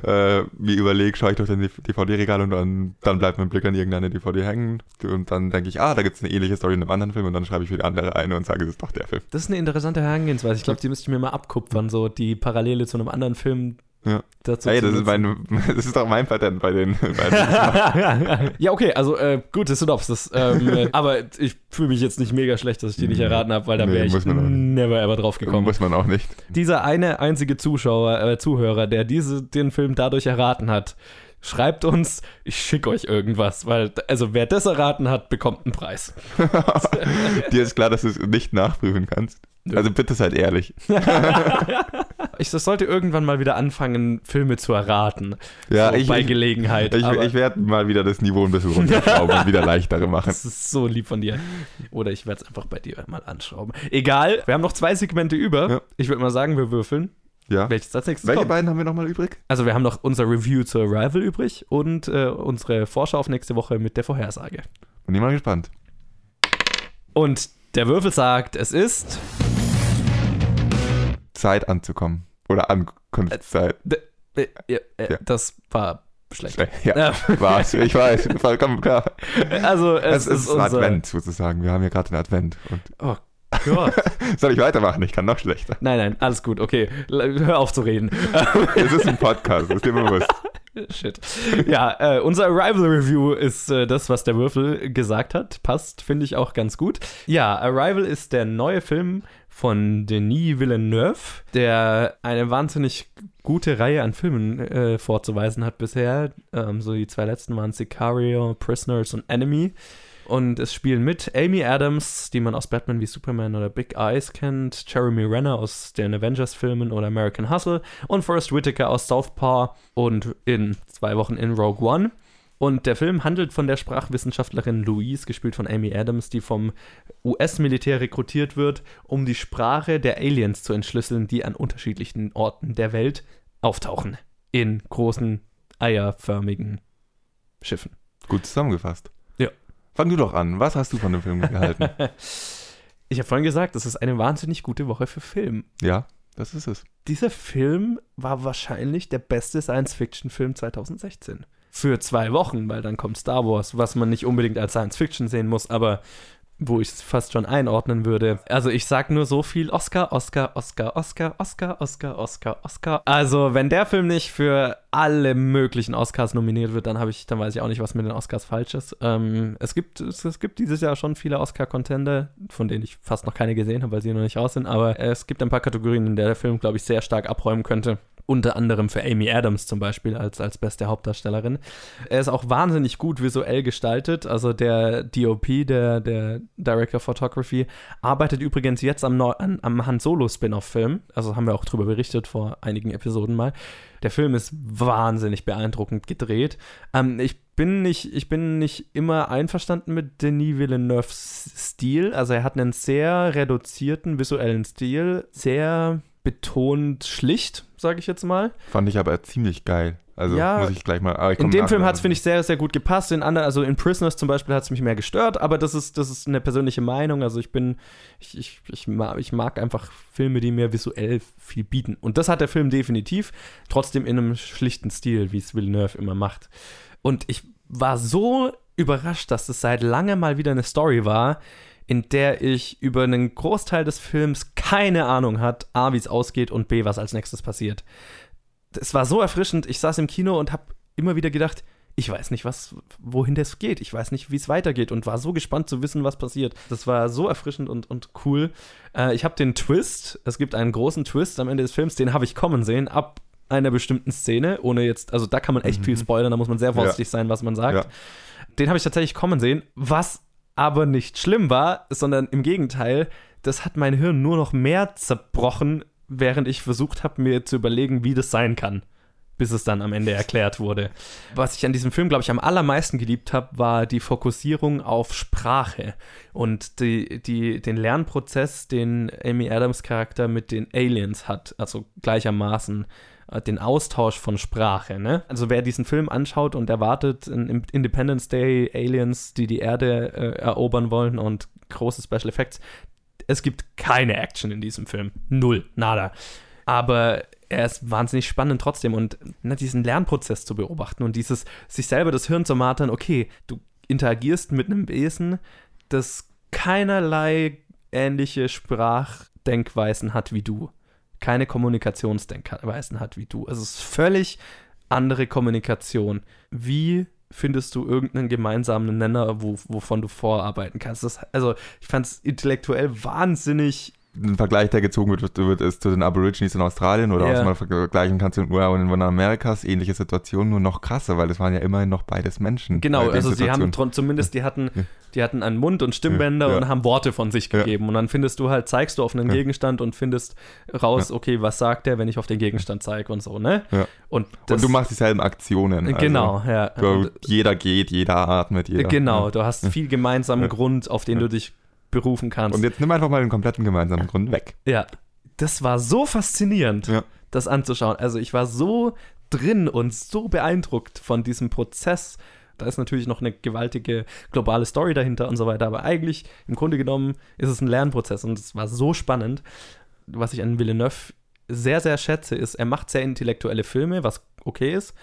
äh, mir überlege, schaue ich durch den DVD-Regal und dann, dann bleibt mein Blick an irgendeine DVD hängen und dann denke ich, ah, da gibt es eine ähnliche Story in einem anderen Film und dann schreibe ich für die andere eine und sage, es ist doch der Film. Das ist eine interessante Herangehensweise. Ich glaube, die müsste ich mir mal abkupfern, so die Parallele zu einem anderen Film ja. Dazu hey, das ist, mein, das ist doch mein Patent bei den. Bei den ja, okay, also äh, gute Synopsis. Ähm, äh, aber ich fühle mich jetzt nicht mega schlecht, dass ich die nicht erraten habe, weil da wäre nee, ich never ever drauf gekommen. Muss man auch nicht. Dieser eine einzige Zuschauer, äh, Zuhörer, der diese, den Film dadurch erraten hat, schreibt uns, ich schicke euch irgendwas, weil, also wer das erraten hat, bekommt einen Preis. Dir ist klar, dass du es nicht nachprüfen kannst. Also bitte seid ehrlich. Ich sollte irgendwann mal wieder anfangen, Filme zu erraten. Ja, so ich, bei Gelegenheit. Ich, ich werde mal wieder das Niveau ein bisschen runterschrauben und wieder leichtere machen. Das ist so lieb von dir. Oder ich werde es einfach bei dir mal anschrauben. Egal, wir haben noch zwei Segmente über. Ja. Ich würde mal sagen, wir würfeln. Ja. Welches als nächstes Welche kommt. beiden haben wir nochmal übrig? Also wir haben noch unser Review zur Arrival übrig und äh, unsere Vorschau auf nächste Woche mit der Vorhersage. Bin ich mal gespannt. Und der Würfel sagt, es ist Zeit anzukommen. Oder Ankunftszeit. Äh, äh, äh, ja. Das war schlecht. Ja, war es. Ich weiß, vollkommen klar. Also es, es ist, ist Advent sozusagen. Wir haben ja gerade den Advent. Und oh Gott. Soll ich weitermachen? Ich kann noch schlechter. Nein, nein, alles gut. Okay, hör auf zu reden. es ist ein Podcast, ist dir bewusst. Shit. Ja, äh, unser Arrival Review ist äh, das, was der Würfel gesagt hat. Passt, finde ich auch ganz gut. Ja, Arrival ist der neue Film von Denis Villeneuve, der eine wahnsinnig gute Reihe an Filmen äh, vorzuweisen hat bisher. Ähm, so die zwei letzten waren Sicario, Prisoners und Enemy. Und es spielen mit Amy Adams, die man aus Batman wie Superman oder Big Eyes kennt, Jeremy Renner aus den Avengers-Filmen oder American Hustle und Forrest Whitaker aus Southpaw und in zwei Wochen in Rogue One. Und der Film handelt von der Sprachwissenschaftlerin Louise, gespielt von Amy Adams, die vom US-Militär rekrutiert wird, um die Sprache der Aliens zu entschlüsseln, die an unterschiedlichen Orten der Welt auftauchen. In großen, eierförmigen Schiffen. Gut zusammengefasst. Ja. Fang du doch an. Was hast du von dem Film gehalten? ich habe vorhin gesagt, das ist eine wahnsinnig gute Woche für Film. Ja, das ist es. Dieser Film war wahrscheinlich der beste Science-Fiction-Film 2016 für zwei Wochen, weil dann kommt Star Wars, was man nicht unbedingt als Science Fiction sehen muss, aber wo ich es fast schon einordnen würde. Also ich sag nur so viel Oscar, Oscar, Oscar, Oscar, Oscar, Oscar, Oscar, Oscar. Also wenn der Film nicht für alle möglichen Oscars nominiert wird, dann habe ich, dann weiß ich auch nicht, was mit den Oscars falsch ist. Ähm, es gibt, es, es, gibt dieses Jahr schon viele Oscar-Contender, von denen ich fast noch keine gesehen habe, weil sie noch nicht raus sind. Aber es gibt ein paar Kategorien, in der der Film, glaube ich, sehr stark abräumen könnte unter anderem für Amy Adams zum Beispiel als, als beste Hauptdarstellerin. Er ist auch wahnsinnig gut visuell gestaltet. Also der DOP, der, der Director of Photography, arbeitet übrigens jetzt am, Neu an, am Han Solo Spin-off-Film. Also haben wir auch darüber berichtet vor einigen Episoden mal. Der Film ist wahnsinnig beeindruckend gedreht. Ähm, ich bin nicht, ich bin nicht immer einverstanden mit Denis Villeneuves Stil. Also er hat einen sehr reduzierten visuellen Stil, sehr betont schlicht, sage ich jetzt mal. Fand ich aber ziemlich geil. Also ja, muss ich gleich mal. Ah, in dem Film hat es, finde ich, sehr, sehr gut gepasst. In anderen, also in Prisoners zum Beispiel hat es mich mehr gestört, aber das ist, das ist eine persönliche Meinung. Also ich bin, ich, ich, ich, mag, ich mag einfach Filme, die mir visuell viel bieten. Und das hat der Film definitiv, trotzdem in einem schlichten Stil, wie es Villeneuve immer macht. Und ich war so überrascht, dass es seit langem mal wieder eine Story war, in der ich über einen Großteil des Films keine Ahnung hat, A, wie es ausgeht und B, was als nächstes passiert. Es war so erfrischend, ich saß im Kino und habe immer wieder gedacht, ich weiß nicht, was, wohin das geht. Ich weiß nicht, wie es weitergeht und war so gespannt zu wissen, was passiert. Das war so erfrischend und, und cool. Äh, ich habe den Twist, es gibt einen großen Twist am Ende des Films, den habe ich kommen sehen, ab einer bestimmten Szene, ohne jetzt, also da kann man echt mhm. viel spoilern, da muss man sehr vorsichtig ja. sein, was man sagt. Ja. Den habe ich tatsächlich kommen sehen, was aber nicht schlimm war, sondern im Gegenteil, das hat mein Hirn nur noch mehr zerbrochen, während ich versucht habe, mir zu überlegen, wie das sein kann, bis es dann am Ende erklärt wurde. Was ich an diesem Film, glaube ich, am allermeisten geliebt habe, war die Fokussierung auf Sprache und die, die, den Lernprozess, den Amy Adams Charakter mit den Aliens hat, also gleichermaßen den Austausch von Sprache. Ne? Also wer diesen Film anschaut und erwartet in Independence Day Aliens, die die Erde äh, erobern wollen und große Special Effects, es gibt keine Action in diesem Film. Null, nada. Aber er ist wahnsinnig spannend trotzdem und ne, diesen Lernprozess zu beobachten und dieses sich selber das Hirn zu martern, okay, du interagierst mit einem Wesen, das keinerlei ähnliche Sprachdenkweisen hat wie du keine Kommunikationsdenkweisen hat wie du. Es ist völlig andere Kommunikation. Wie findest du irgendeinen gemeinsamen Nenner, wo, wovon du vorarbeiten kannst? Das, also ich fand es intellektuell wahnsinnig ein Vergleich, der gezogen wird, wird ist zu den Aborigines in Australien oder yeah. was man vergleichen kann zu den Urlauben in Amerikas, ähnliche Situation, nur noch krasser, weil es waren ja immerhin noch beides Menschen. Genau, also sie haben zumindest, die hatten, die hatten einen Mund und Stimmbänder ja. und haben Worte von sich gegeben. Ja. Und dann findest du halt, zeigst du auf einen Gegenstand und findest raus, okay, was sagt der, wenn ich auf den Gegenstand zeige und so, ne? Und, das, und, du machst dieselben Aktionen. Also genau, ja. Du, jeder geht, jeder atmet, jeder. Genau, du hast viel gemeinsamen Grund, auf den du dich berufen kannst. Und jetzt nimm einfach mal den kompletten gemeinsamen Grund weg. Ja, das war so faszinierend, ja. das anzuschauen. Also ich war so drin und so beeindruckt von diesem Prozess. Da ist natürlich noch eine gewaltige globale Story dahinter und so weiter, aber eigentlich im Grunde genommen ist es ein Lernprozess und es war so spannend. Was ich an Villeneuve sehr, sehr schätze, ist, er macht sehr intellektuelle Filme, was okay ist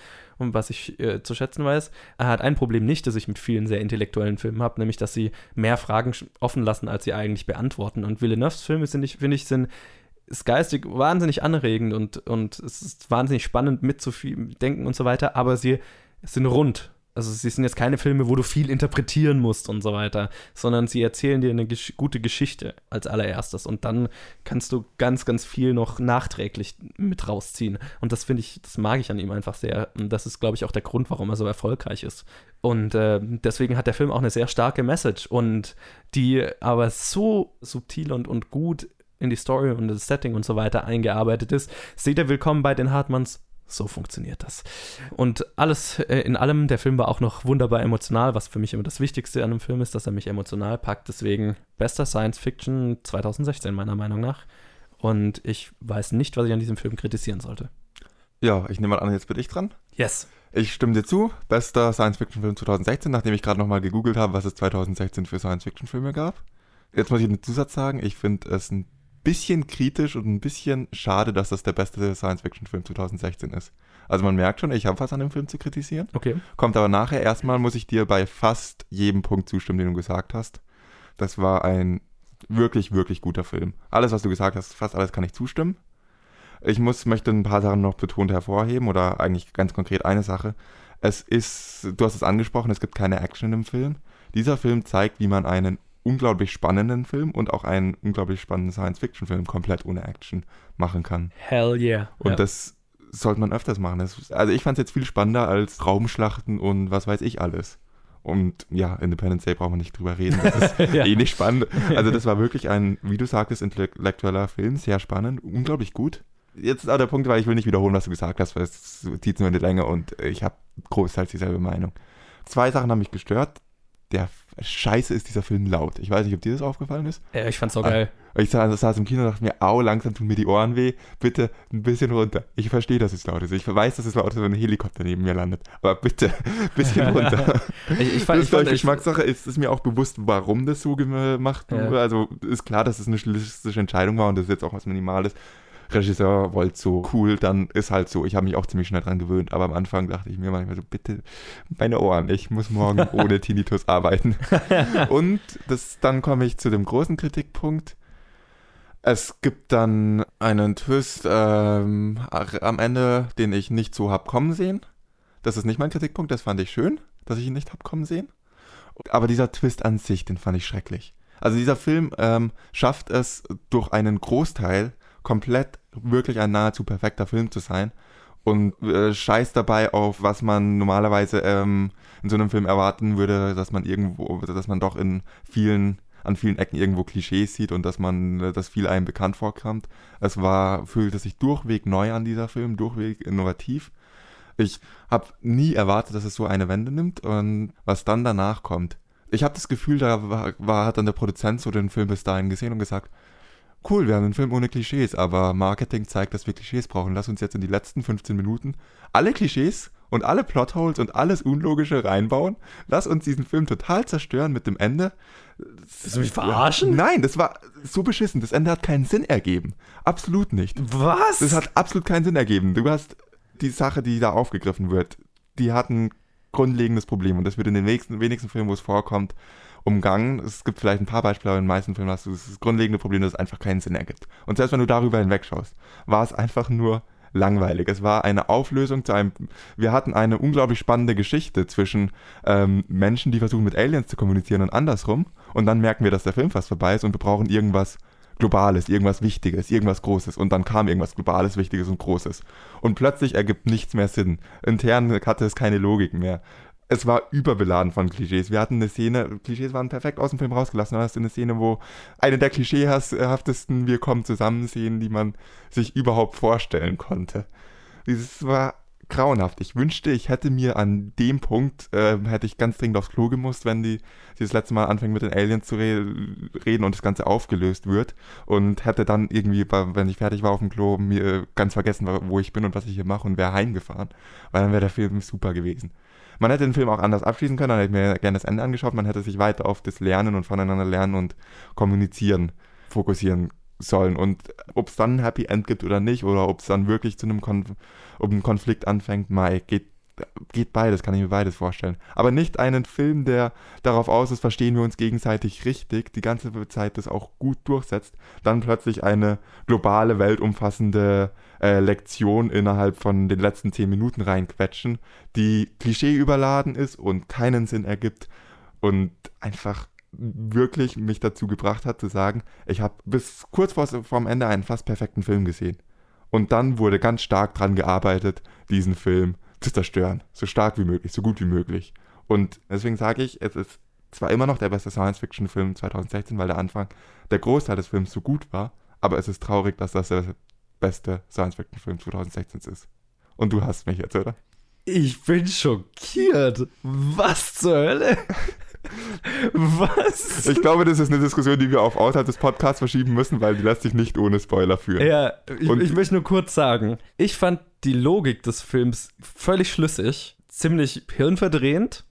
und was ich äh, zu schätzen weiß. Er hat ein Problem nicht, das ich mit vielen sehr intellektuellen Filmen habe, nämlich, dass sie mehr Fragen offen lassen, als sie eigentlich beantworten. Und Villeneuves Filme, finde ich, find ich, sind ist geistig wahnsinnig anregend und, und es ist wahnsinnig spannend mitzudenken und so weiter, aber sie sind rund also sie sind jetzt keine Filme, wo du viel interpretieren musst und so weiter, sondern sie erzählen dir eine gesch gute Geschichte als allererstes und dann kannst du ganz, ganz viel noch nachträglich mit rausziehen. Und das finde ich, das mag ich an ihm einfach sehr. Und das ist, glaube ich, auch der Grund, warum er so erfolgreich ist. Und äh, deswegen hat der Film auch eine sehr starke Message und die aber so subtil und, und gut in die Story und das Setting und so weiter eingearbeitet ist. Seht ihr willkommen bei den Hartmanns so funktioniert das. Und alles äh, in allem, der Film war auch noch wunderbar emotional, was für mich immer das Wichtigste an einem Film ist, dass er mich emotional packt. Deswegen bester Science Fiction 2016 meiner Meinung nach. Und ich weiß nicht, was ich an diesem Film kritisieren sollte. Ja, ich nehme mal an, jetzt bin ich dran. Yes. Ich stimme dir zu. Bester Science-Fiction-Film 2016, nachdem ich gerade nochmal gegoogelt habe, was es 2016 für Science-Fiction-Filme gab. Jetzt muss ich einen Zusatz sagen. Ich finde es ein bisschen kritisch und ein bisschen schade, dass das der beste Science-Fiction-Film 2016 ist. Also man merkt schon, ich habe was an dem Film zu kritisieren. Okay. Kommt aber nachher. Erstmal muss ich dir bei fast jedem Punkt zustimmen, den du gesagt hast. Das war ein wirklich, wirklich guter Film. Alles, was du gesagt hast, fast alles kann ich zustimmen. Ich muss, möchte ein paar Sachen noch betont hervorheben oder eigentlich ganz konkret eine Sache. Es ist, du hast es angesprochen, es gibt keine Action im Film. Dieser Film zeigt, wie man einen unglaublich spannenden Film und auch einen unglaublich spannenden Science-Fiction-Film komplett ohne Action machen kann. Hell yeah. Und ja. das sollte man öfters machen. Das, also ich fand es jetzt viel spannender als Raumschlachten und was weiß ich alles. Und ja, Independence Day brauchen wir nicht drüber reden. Das ist ja. eh nicht spannend. Also das war wirklich ein, wie du sagtest, intellektueller Film, sehr spannend, unglaublich gut. Jetzt ist auch der Punkt, weil ich will nicht wiederholen, was du gesagt hast, weil es zieht nur in die Länge und ich habe großteils dieselbe Meinung. Zwei Sachen haben mich gestört. Der Scheiße ist dieser Film laut. Ich weiß nicht, ob dir das aufgefallen ist. Ja, ich fand's auch geil. Und ich saß, saß im Kino und dachte mir, au, langsam tun mir die Ohren weh, bitte ein bisschen runter. Ich verstehe, dass es laut ist. Ich weiß, dass es laut ist, wenn ein Helikopter neben mir landet. Aber bitte, ein bisschen runter. ich, ich fand, das ist ich Geschmackssache. Es ist mir auch bewusst, warum das so gemacht wurde. Ja. Also ist klar, dass es eine stilistische Entscheidung war und das ist jetzt auch was Minimales. Regisseur wollte so cool, dann ist halt so. Ich habe mich auch ziemlich schnell dran gewöhnt, aber am Anfang dachte ich mir manchmal so, bitte meine Ohren, ich muss morgen ohne Tinnitus arbeiten. und das, dann komme ich zu dem großen Kritikpunkt es gibt dann einen Twist ähm, am Ende, den ich nicht so hab kommen sehen. Das ist nicht mein Kritikpunkt, das fand ich schön, dass ich ihn nicht hab kommen sehen. Aber dieser Twist an sich, den fand ich schrecklich. Also dieser Film ähm, schafft es durch einen Großteil komplett wirklich ein nahezu perfekter Film zu sein und äh, scheißt dabei auf, was man normalerweise ähm, in so einem Film erwarten würde, dass man irgendwo, dass man doch in vielen an vielen Ecken irgendwo Klischees sieht und dass man, äh, dass viel einem bekannt vorkommt. Es war, fühlte sich durchweg neu an dieser Film, durchweg innovativ. Ich habe nie erwartet, dass es so eine Wende nimmt und was dann danach kommt. Ich habe das Gefühl, da war, war, hat dann der Produzent so den Film bis dahin gesehen und gesagt, cool, wir haben einen Film ohne Klischees, aber Marketing zeigt, dass wir Klischees brauchen. Lass uns jetzt in die letzten 15 Minuten alle Klischees und alle Plotholes und alles Unlogische reinbauen. Lass uns diesen Film total zerstören mit dem Ende. Willst du mich verarschen? Nein, das war so beschissen. Das Ende hat keinen Sinn ergeben. Absolut nicht. Was? Das hat absolut keinen Sinn ergeben. Du hast die Sache, die da aufgegriffen wird, die hat ein grundlegendes Problem und das wird in den wenigsten, wenigsten Filmen, wo es vorkommt, umgangen. Es gibt vielleicht ein paar Beispiele, aber in den meisten Filmen hast du das grundlegende Problem, dass es einfach keinen Sinn ergibt. Und selbst wenn du darüber hinwegschaust, war es einfach nur langweilig. Es war eine Auflösung zu einem. Wir hatten eine unglaublich spannende Geschichte zwischen ähm, Menschen, die versuchen mit Aliens zu kommunizieren und andersrum. Und dann merken wir, dass der Film fast vorbei ist und wir brauchen irgendwas Globales, irgendwas Wichtiges, irgendwas Großes. Und dann kam irgendwas Globales, Wichtiges und Großes. Und plötzlich ergibt nichts mehr Sinn. Intern hatte es keine Logik mehr es war überbeladen von Klischees. Wir hatten eine Szene, Klischees waren perfekt aus dem Film rausgelassen. Da hast du eine Szene, wo eine der klischeehaftesten Wir kommen zusammen Szenen, die man sich überhaupt vorstellen konnte. Dieses war grauenhaft. Ich wünschte, ich hätte mir an dem Punkt, äh, hätte ich ganz dringend aufs Klo gemusst, wenn die, die das letzte Mal anfängt mit den Aliens zu re reden und das Ganze aufgelöst wird und hätte dann irgendwie, wenn ich fertig war auf dem Klo, mir ganz vergessen, wo ich bin und was ich hier mache und wäre heimgefahren, weil dann wäre der Film super gewesen. Man hätte den Film auch anders abschließen können, dann hätte ich mir gerne das Ende angeschaut. Man hätte sich weiter auf das Lernen und voneinander lernen und kommunizieren fokussieren sollen. Und ob es dann ein Happy End gibt oder nicht, oder ob es dann wirklich zu einem Konf um Konflikt anfängt, Mai, geht geht beides, kann ich mir beides vorstellen. Aber nicht einen Film, der darauf aus ist, verstehen wir uns gegenseitig richtig, die ganze Zeit das auch gut durchsetzt, dann plötzlich eine globale, weltumfassende äh, Lektion innerhalb von den letzten zehn Minuten reinquetschen, die Klischee überladen ist und keinen Sinn ergibt und einfach wirklich mich dazu gebracht hat zu sagen, ich habe bis kurz vor, vorm Ende einen fast perfekten Film gesehen. Und dann wurde ganz stark dran gearbeitet, diesen Film zu zerstören. So stark wie möglich, so gut wie möglich. Und deswegen sage ich, es ist zwar immer noch der beste Science-Fiction-Film 2016, weil der Anfang, der Großteil des Films so gut war, aber es ist traurig, dass das der beste Science-Fiction-Film 2016 ist. Und du hast mich jetzt, oder? Ich bin schockiert. Was zur Hölle? Was? Ich glaube, das ist eine Diskussion, die wir auf außerhalb des Podcasts verschieben müssen, weil die lässt sich nicht ohne Spoiler führen. Ja, ich, ich möchte nur kurz sagen, ich fand die Logik des Films völlig schlüssig, ziemlich hirnverdrehend,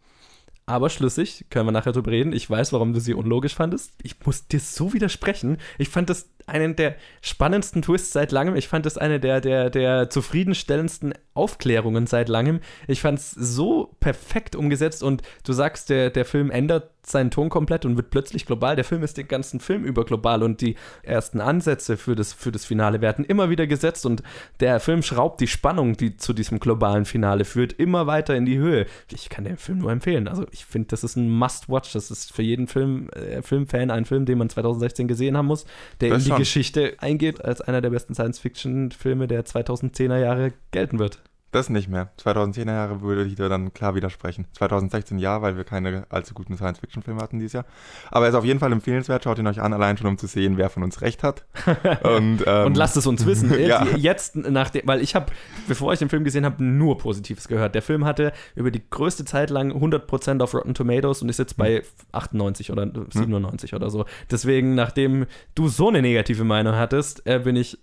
aber schlüssig. Können wir nachher drüber reden. Ich weiß, warum du sie unlogisch fandest. Ich muss dir so widersprechen. Ich fand das einen der spannendsten Twists seit langem. Ich fand das eine der, der, der zufriedenstellendsten Aufklärungen seit langem. Ich fand es so perfekt umgesetzt und du sagst, der, der Film ändert seinen Ton komplett und wird plötzlich global. Der Film ist den ganzen Film über global und die ersten Ansätze für das, für das Finale werden immer wieder gesetzt und der Film schraubt die Spannung, die zu diesem globalen Finale führt, immer weiter in die Höhe. Ich kann den Film nur empfehlen. Also ich finde, das ist ein Must-Watch. Das ist für jeden Film, äh, Filmfan ein Film, den man 2016 gesehen haben muss, der das in die Geschichte eingeht als einer der besten Science-Fiction-Filme der 2010er Jahre gelten wird. Das nicht mehr. 2010er Jahre würde ich dir dann klar widersprechen. 2016 ja, weil wir keine allzu guten Science-Fiction-Filme hatten dieses Jahr. Aber er ist auf jeden Fall empfehlenswert. Schaut ihn euch an, allein schon um zu sehen, wer von uns recht hat. Und, ähm, Und lasst es uns wissen. ja. Jetzt, nachdem, weil ich habe, bevor ich den Film gesehen habe, nur Positives gehört. Der Film hatte über die größte Zeit lang 100% auf Rotten Tomatoes und ist jetzt bei 98 oder 97 hm. oder so. Deswegen, nachdem du so eine negative Meinung hattest, äh, bin ich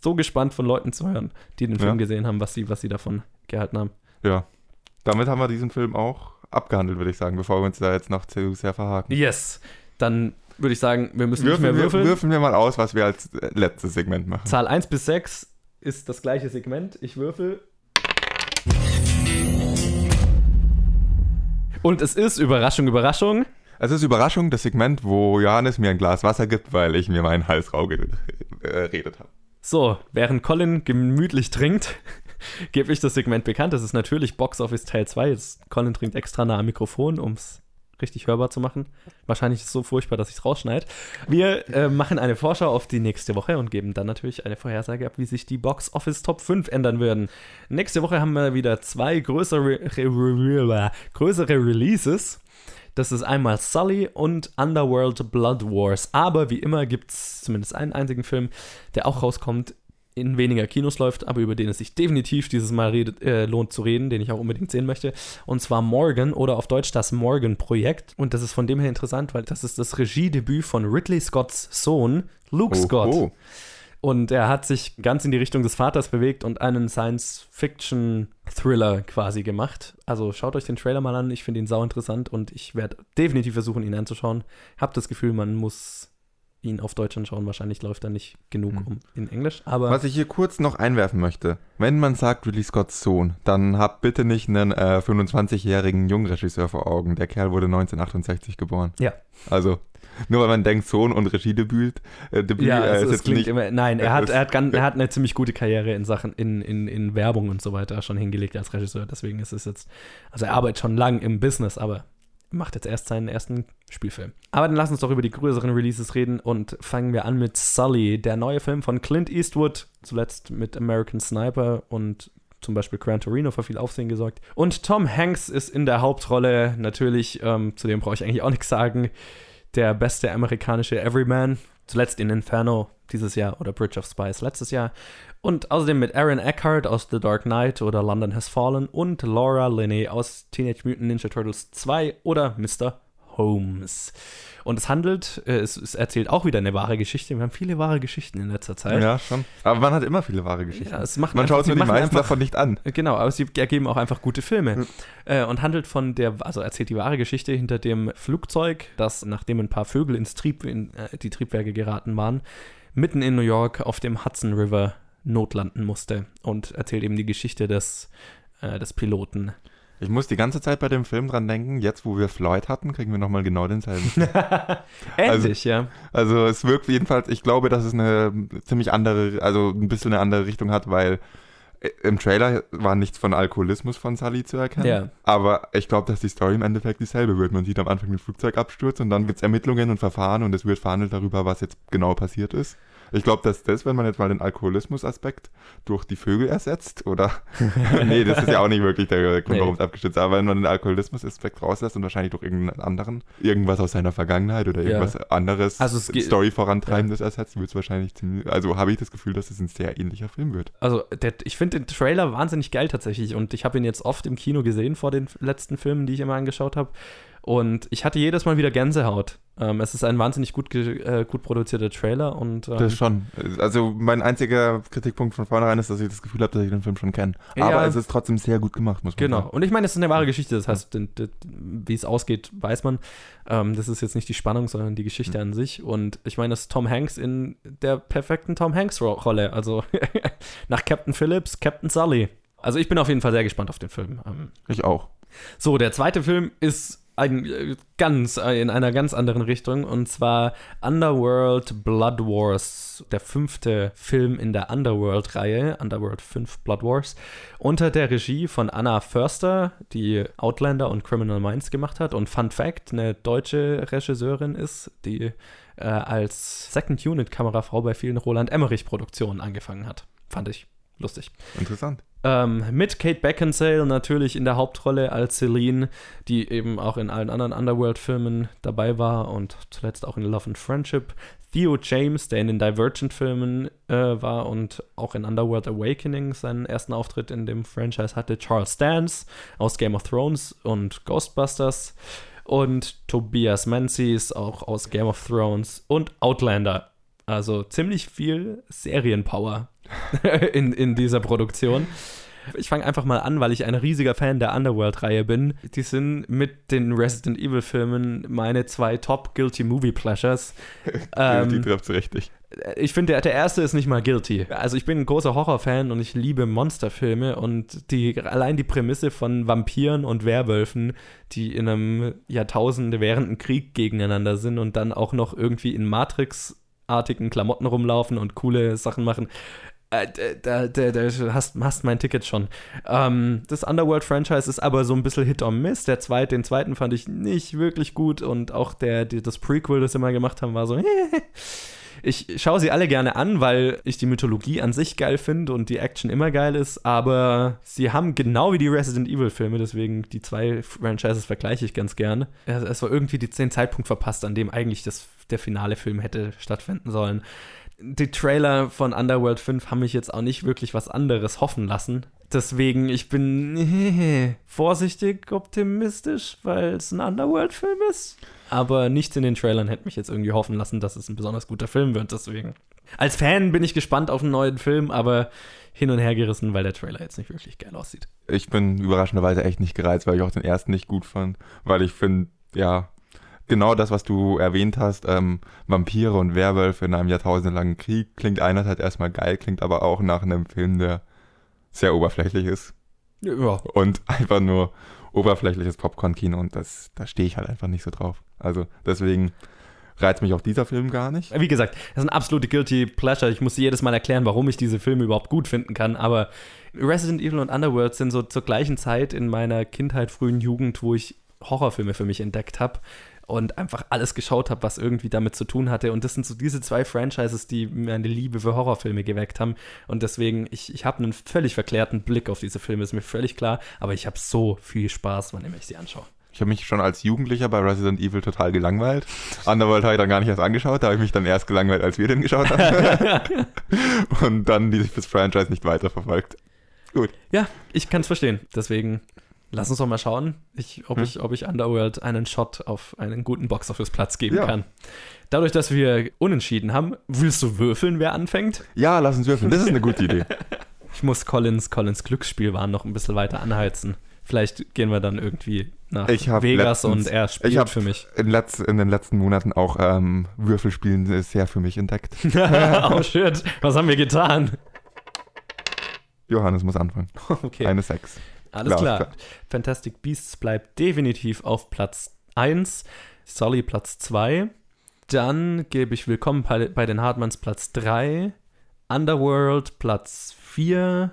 so gespannt von Leuten zu hören, die den Film ja. gesehen haben, was sie, was sie davon gehalten haben. Ja. Damit haben wir diesen Film auch abgehandelt, würde ich sagen, bevor wir uns da jetzt noch zu sehr verhaken. Yes. Dann würde ich sagen, wir müssen würfeln, nicht mehr würfeln. Wir, würfeln wir mal aus, was wir als letztes Segment machen. Zahl 1 bis 6 ist das gleiche Segment. Ich würfel. Und es ist Überraschung, Überraschung. Es ist Überraschung, das Segment, wo Johannes mir ein Glas Wasser gibt, weil ich mir meinen Hals rau geredet habe. So, während Colin gemütlich trinkt, gebe ich das Segment bekannt. Das ist natürlich Box Office Teil 2. Jetzt Colin trinkt extra nah am Mikrofon, um es richtig hörbar zu machen. Wahrscheinlich ist es so furchtbar, dass ich es rausschneide. Wir äh, machen eine Vorschau auf die nächste Woche und geben dann natürlich eine Vorhersage ab, wie sich die Box Office Top 5 ändern würden. Nächste Woche haben wir wieder zwei größere, größere Releases. Das ist einmal Sully und Underworld Blood Wars. Aber wie immer gibt es zumindest einen einzigen Film, der auch rauskommt, in weniger Kinos läuft, aber über den es sich definitiv dieses Mal redet, äh, lohnt zu reden, den ich auch unbedingt sehen möchte. Und zwar Morgan oder auf Deutsch das Morgan-Projekt. Und das ist von dem her interessant, weil das ist das Regiedebüt von Ridley Scotts Sohn, Luke Scott. Oh. Und er hat sich ganz in die Richtung des Vaters bewegt und einen Science-Fiction-Thriller quasi gemacht. Also schaut euch den Trailer mal an. Ich finde ihn sau interessant und ich werde definitiv versuchen, ihn anzuschauen. Hab das Gefühl, man muss ihn auf Deutsch anschauen. Wahrscheinlich läuft er nicht genug hm. um in Englisch. Aber Was ich hier kurz noch einwerfen möchte, wenn man sagt Ridley Scotts Sohn, dann habt bitte nicht einen äh, 25-jährigen Jungregisseur vor Augen. Der Kerl wurde 1968 geboren. Ja. Also nur weil man denkt, Sohn und Regiedebüt. Äh, Debüt, ja, äh, ist jetzt nicht, immer, nein, er hat, er, hat ganz, er hat eine ziemlich gute Karriere in Sachen, in, in, in Werbung und so weiter schon hingelegt als Regisseur. Deswegen ist es jetzt, also er arbeitet schon lang im Business, aber macht jetzt erst seinen ersten Spielfilm. Aber dann lass uns doch über die größeren Releases reden und fangen wir an mit Sully, der neue Film von Clint Eastwood, zuletzt mit American Sniper und zum Beispiel Gran Torino für viel Aufsehen gesorgt. Und Tom Hanks ist in der Hauptrolle natürlich, ähm, zu dem brauche ich eigentlich auch nichts sagen der beste amerikanische Everyman. Zuletzt in Inferno dieses Jahr oder Bridge of Spies letztes Jahr. Und außerdem mit Aaron Eckhart aus The Dark Knight oder London Has Fallen und Laura Linney aus Teenage Mutant Ninja Turtles 2 oder Mr. Holmes. Und es handelt, äh, es, es, erzählt auch wieder eine wahre Geschichte. Wir haben viele wahre Geschichten in letzter Zeit. Ja, schon. Aber man hat immer viele wahre Geschichten. Ja, man einfach, schaut sich die meisten einfach, davon nicht an. Genau, aber sie ergeben auch einfach gute Filme. Mhm. Äh, und handelt von der, also erzählt die wahre Geschichte hinter dem Flugzeug, das, nachdem ein paar Vögel ins Trieb, in äh, die Triebwerke geraten waren, mitten in New York auf dem Hudson River notlanden musste. Und erzählt eben die Geschichte des, äh, des Piloten. Ich muss die ganze Zeit bei dem Film dran denken, jetzt wo wir Floyd hatten, kriegen wir nochmal genau denselben. Ähnlich, also, ja. Also es wirkt jedenfalls, ich glaube, dass es eine ziemlich andere, also ein bisschen eine andere Richtung hat, weil äh, im Trailer war nichts von Alkoholismus von Sully zu erkennen. Ja. Aber ich glaube, dass die Story im Endeffekt dieselbe wird. Man sieht am Anfang den Flugzeugabsturz und dann gibt es Ermittlungen und Verfahren und es wird verhandelt darüber, was jetzt genau passiert ist. Ich glaube, dass das, wenn man jetzt mal den Alkoholismus-Aspekt durch die Vögel ersetzt, oder? nee, das ist ja auch nicht wirklich der Grund, warum es abgestürzt ist. Aber wenn man den Alkoholismus-Aspekt rauslässt und wahrscheinlich durch irgendeinen anderen, irgendwas aus seiner Vergangenheit oder irgendwas ja. anderes, also Story vorantreibendes ja. ersetzt, wird es wahrscheinlich ziemlich. Also habe ich das Gefühl, dass es ein sehr ähnlicher Film wird. Also, der, ich finde den Trailer wahnsinnig geil tatsächlich und ich habe ihn jetzt oft im Kino gesehen vor den letzten Filmen, die ich immer angeschaut habe. Und ich hatte jedes Mal wieder Gänsehaut. Ähm, es ist ein wahnsinnig gut, äh, gut produzierter Trailer und. Ähm, das schon. Also mein einziger Kritikpunkt von vornherein ist, dass ich das Gefühl habe, dass ich den Film schon kenne. Ja, Aber es ist trotzdem sehr gut gemacht, muss man genau. sagen. Genau. Und ich meine, es ist eine wahre Geschichte. Das heißt, wie es ausgeht, weiß man. Ähm, das ist jetzt nicht die Spannung, sondern die Geschichte mhm. an sich. Und ich meine, das ist Tom Hanks in der perfekten Tom Hanks-Rolle. Also nach Captain Phillips, Captain Sully. Also ich bin auf jeden Fall sehr gespannt auf den Film. Ähm, ich auch. So, der zweite Film ist ein, äh, ganz äh, in einer ganz anderen Richtung und zwar Underworld Blood Wars, der fünfte Film in der Underworld-Reihe, Underworld 5 Blood Wars, unter der Regie von Anna Förster, die Outlander und Criminal Minds gemacht hat und Fun Fact, eine deutsche Regisseurin ist, die äh, als Second Unit Kamerafrau bei vielen Roland Emmerich Produktionen angefangen hat. Fand ich lustig. Interessant. Ähm, mit Kate Beckinsale natürlich in der Hauptrolle als Celine, die eben auch in allen anderen Underworld-Filmen dabei war und zuletzt auch in Love and Friendship. Theo James, der in den Divergent-Filmen äh, war und auch in Underworld Awakening seinen ersten Auftritt in dem Franchise hatte. Charles Dance aus Game of Thrones und Ghostbusters. Und Tobias Menzies, auch aus Game of Thrones und Outlander. Also ziemlich viel Serienpower in, in dieser Produktion. Ich fange einfach mal an, weil ich ein riesiger Fan der Underworld-Reihe bin. Die sind mit den Resident Evil-Filmen meine zwei Top Guilty Movie Pleasures. ähm, die trifft richtig. Ich finde, der, der erste ist nicht mal guilty. Also ich bin ein großer Horrorfan und ich liebe Monsterfilme und die, allein die Prämisse von Vampiren und Werwölfen, die in einem Jahrtausende währenden Krieg gegeneinander sind und dann auch noch irgendwie in Matrix artigen Klamotten rumlaufen und coole Sachen machen. Äh, da, da, da, hast, hast mein Ticket schon. Ähm, das Underworld-Franchise ist aber so ein bisschen Hit or Miss. Der zweite, den zweiten fand ich nicht wirklich gut und auch der, die, das Prequel, das sie mal gemacht haben, war so. ich schaue sie alle gerne an, weil ich die Mythologie an sich geil finde und die Action immer geil ist, aber sie haben genau wie die Resident Evil-Filme, deswegen die zwei Franchises vergleiche ich ganz gern. Es war irgendwie den Zeitpunkt verpasst, an dem eigentlich das, der finale Film hätte stattfinden sollen die Trailer von Underworld 5 haben mich jetzt auch nicht wirklich was anderes hoffen lassen. Deswegen, ich bin vorsichtig optimistisch, weil es ein Underworld-Film ist. Aber nichts in den Trailern hätte mich jetzt irgendwie hoffen lassen, dass es ein besonders guter Film wird. Deswegen. Als Fan bin ich gespannt auf einen neuen Film, aber hin und her gerissen, weil der Trailer jetzt nicht wirklich geil aussieht. Ich bin überraschenderweise echt nicht gereizt, weil ich auch den ersten nicht gut fand. Weil ich finde, ja, genau das, was du erwähnt hast, ähm, Vampire und Werwölfe in einem jahrtausendelangen Krieg, klingt einerseits erstmal geil, klingt aber auch nach einem Film, der sehr oberflächlich ist. Ja. Und einfach nur oberflächliches Popcorn-Kino und das, da stehe ich halt einfach nicht so drauf. Also deswegen reizt mich auch dieser Film gar nicht. Wie gesagt, das ist ein absolute Guilty Pleasure. Ich muss jedes Mal erklären, warum ich diese Filme überhaupt gut finden kann, aber Resident Evil und Underworld sind so zur gleichen Zeit in meiner Kindheit, frühen Jugend, wo ich Horrorfilme für mich entdeckt habe und einfach alles geschaut habe, was irgendwie damit zu tun hatte. Und das sind so diese zwei Franchises, die mir eine Liebe für Horrorfilme geweckt haben. Und deswegen, ich, ich habe einen völlig verklärten Blick auf diese Filme, ist mir völlig kar, aber ich habe so viel Spaß, wann immer ich sie anschaue. Ich habe mich schon als Jugendlicher bei Resident Evil total gelangweilt. Underworld habe ich dann gar nicht erst angeschaut, da habe ich mich dann erst gelangweilt, als wir den geschaut haben. und dann dieses Franchise nicht weiterverfolgt. Gut. Ja, ich kann es verstehen. Deswegen Lass uns doch mal schauen, ich, ob, hm. ich, ob ich Underworld einen Shot auf einen guten Box-Office-Platz geben ja. kann. Dadurch, dass wir unentschieden haben, willst du würfeln, wer anfängt? Ja, lass uns würfeln. Das ist eine gute Idee. ich muss Collins, Collins Glücksspiel waren noch ein bisschen weiter anheizen. Vielleicht gehen wir dann irgendwie nach Vegas letztens, und er spielt ich für mich. In, letz, in, den letzten Monaten auch ähm, Würfelspielen sehr für mich entdeckt. oh shit, was haben wir getan? Johannes muss anfangen. Okay. Eine Sechs. Alles klar. klar. Fantastic Beasts bleibt definitiv auf Platz 1, Sully Platz 2. Dann gebe ich Willkommen bei, bei den Hartmanns Platz 3, Underworld Platz 4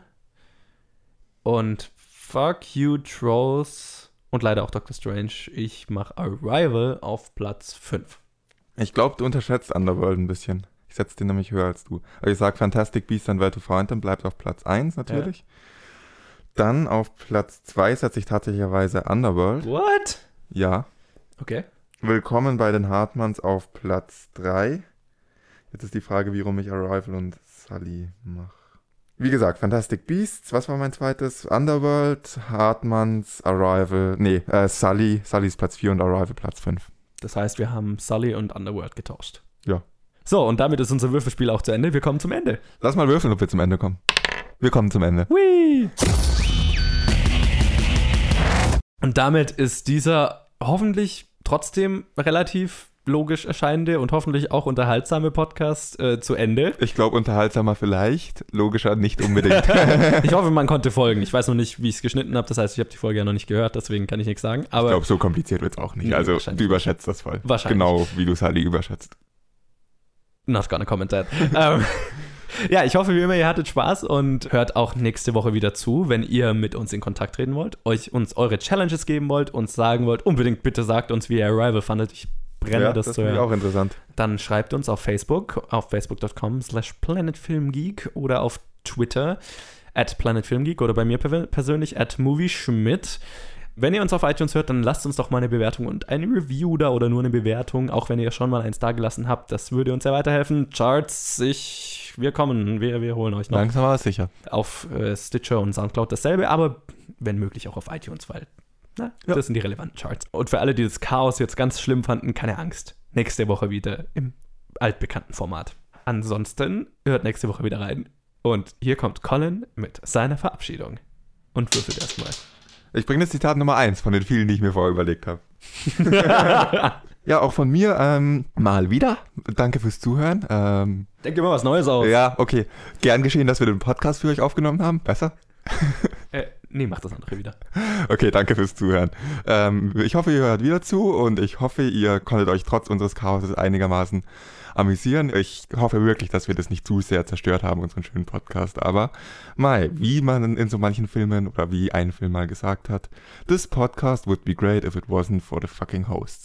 und Fuck You Trolls und leider auch Doctor Strange. Ich mache Arrival auf Platz 5. Ich glaube, du unterschätzt Underworld ein bisschen. Ich setze den nämlich höher als du. Aber ich sage Fantastic Beasts and Where to Find Them bleibt auf Platz 1 natürlich. Ja. Dann auf Platz 2 setze ich tatsächlicherweise Underworld. What? Ja. Okay. Willkommen bei den Hartmanns auf Platz 3. Jetzt ist die Frage, wie rum ich Arrival und Sully mache. Wie gesagt, Fantastic Beasts, was war mein zweites? Underworld, Hartmanns, Arrival, nee, äh, Sully, Sully ist Platz 4 und Arrival Platz 5. Das heißt, wir haben Sully und Underworld getauscht. Ja. So, und damit ist unser Würfelspiel auch zu Ende. Wir kommen zum Ende. Lass mal würfeln, ob wir zum Ende kommen. Wir kommen zum Ende. Whee! Und damit ist dieser hoffentlich trotzdem relativ logisch erscheinende und hoffentlich auch unterhaltsame Podcast äh, zu Ende. Ich glaube, unterhaltsamer vielleicht, logischer nicht unbedingt. ich hoffe, man konnte folgen. Ich weiß noch nicht, wie ich es geschnitten habe. Das heißt, ich habe die Folge ja noch nicht gehört, deswegen kann ich nichts sagen. Aber ich glaube, so kompliziert wird es auch nicht. Also, du überschätzt das voll. Wahrscheinlich. Genau, wie du Sally überschätzt. Not gonna comment that. ähm, ja, ich hoffe wie immer, ihr hattet Spaß und hört auch nächste Woche wieder zu, wenn ihr mit uns in Kontakt treten wollt, euch uns eure Challenges geben wollt, uns sagen wollt, unbedingt bitte sagt uns, wie ihr Arrival fandet. Ich brenne ja, das, das zu hören. auch interessant. Dann schreibt uns auf Facebook, auf facebook.com slash planetfilmgeek oder auf Twitter at planetfilmgeek oder bei mir persönlich at movieschmidt. Wenn ihr uns auf iTunes hört, dann lasst uns doch mal eine Bewertung und eine Review da oder nur eine Bewertung, auch wenn ihr schon mal eins da gelassen habt. Das würde uns sehr weiterhelfen. Charts, ich, wir kommen, wir, wir holen euch noch. Langsam aber sicher. Auf äh, Stitcher und Soundcloud dasselbe, aber wenn möglich auch auf iTunes, weil na, ja. das sind die relevanten Charts. Und für alle, die das Chaos jetzt ganz schlimm fanden, keine Angst. Nächste Woche wieder im altbekannten Format. Ansonsten hört nächste Woche wieder rein. Und hier kommt Colin mit seiner Verabschiedung. Und würfelt erstmal. Ich bringe das Zitat Nummer eins von den vielen, die ich mir vorher überlegt habe. ja, auch von mir ähm, mal wieder. Danke fürs Zuhören. Ähm, Denke mal was Neues aus. Ja, okay. Gern geschehen, dass wir den Podcast für euch aufgenommen haben. Besser? äh, nee, mach das andere wieder. Okay, danke fürs Zuhören. Ähm, ich hoffe, ihr hört wieder zu und ich hoffe, ihr konntet euch trotz unseres Chaos einigermaßen amüsieren. Ich hoffe wirklich, dass wir das nicht zu sehr zerstört haben, unseren schönen Podcast. Aber Mai, wie man in so manchen Filmen oder wie ein Film mal gesagt hat, this podcast would be great if it wasn't for the fucking hosts.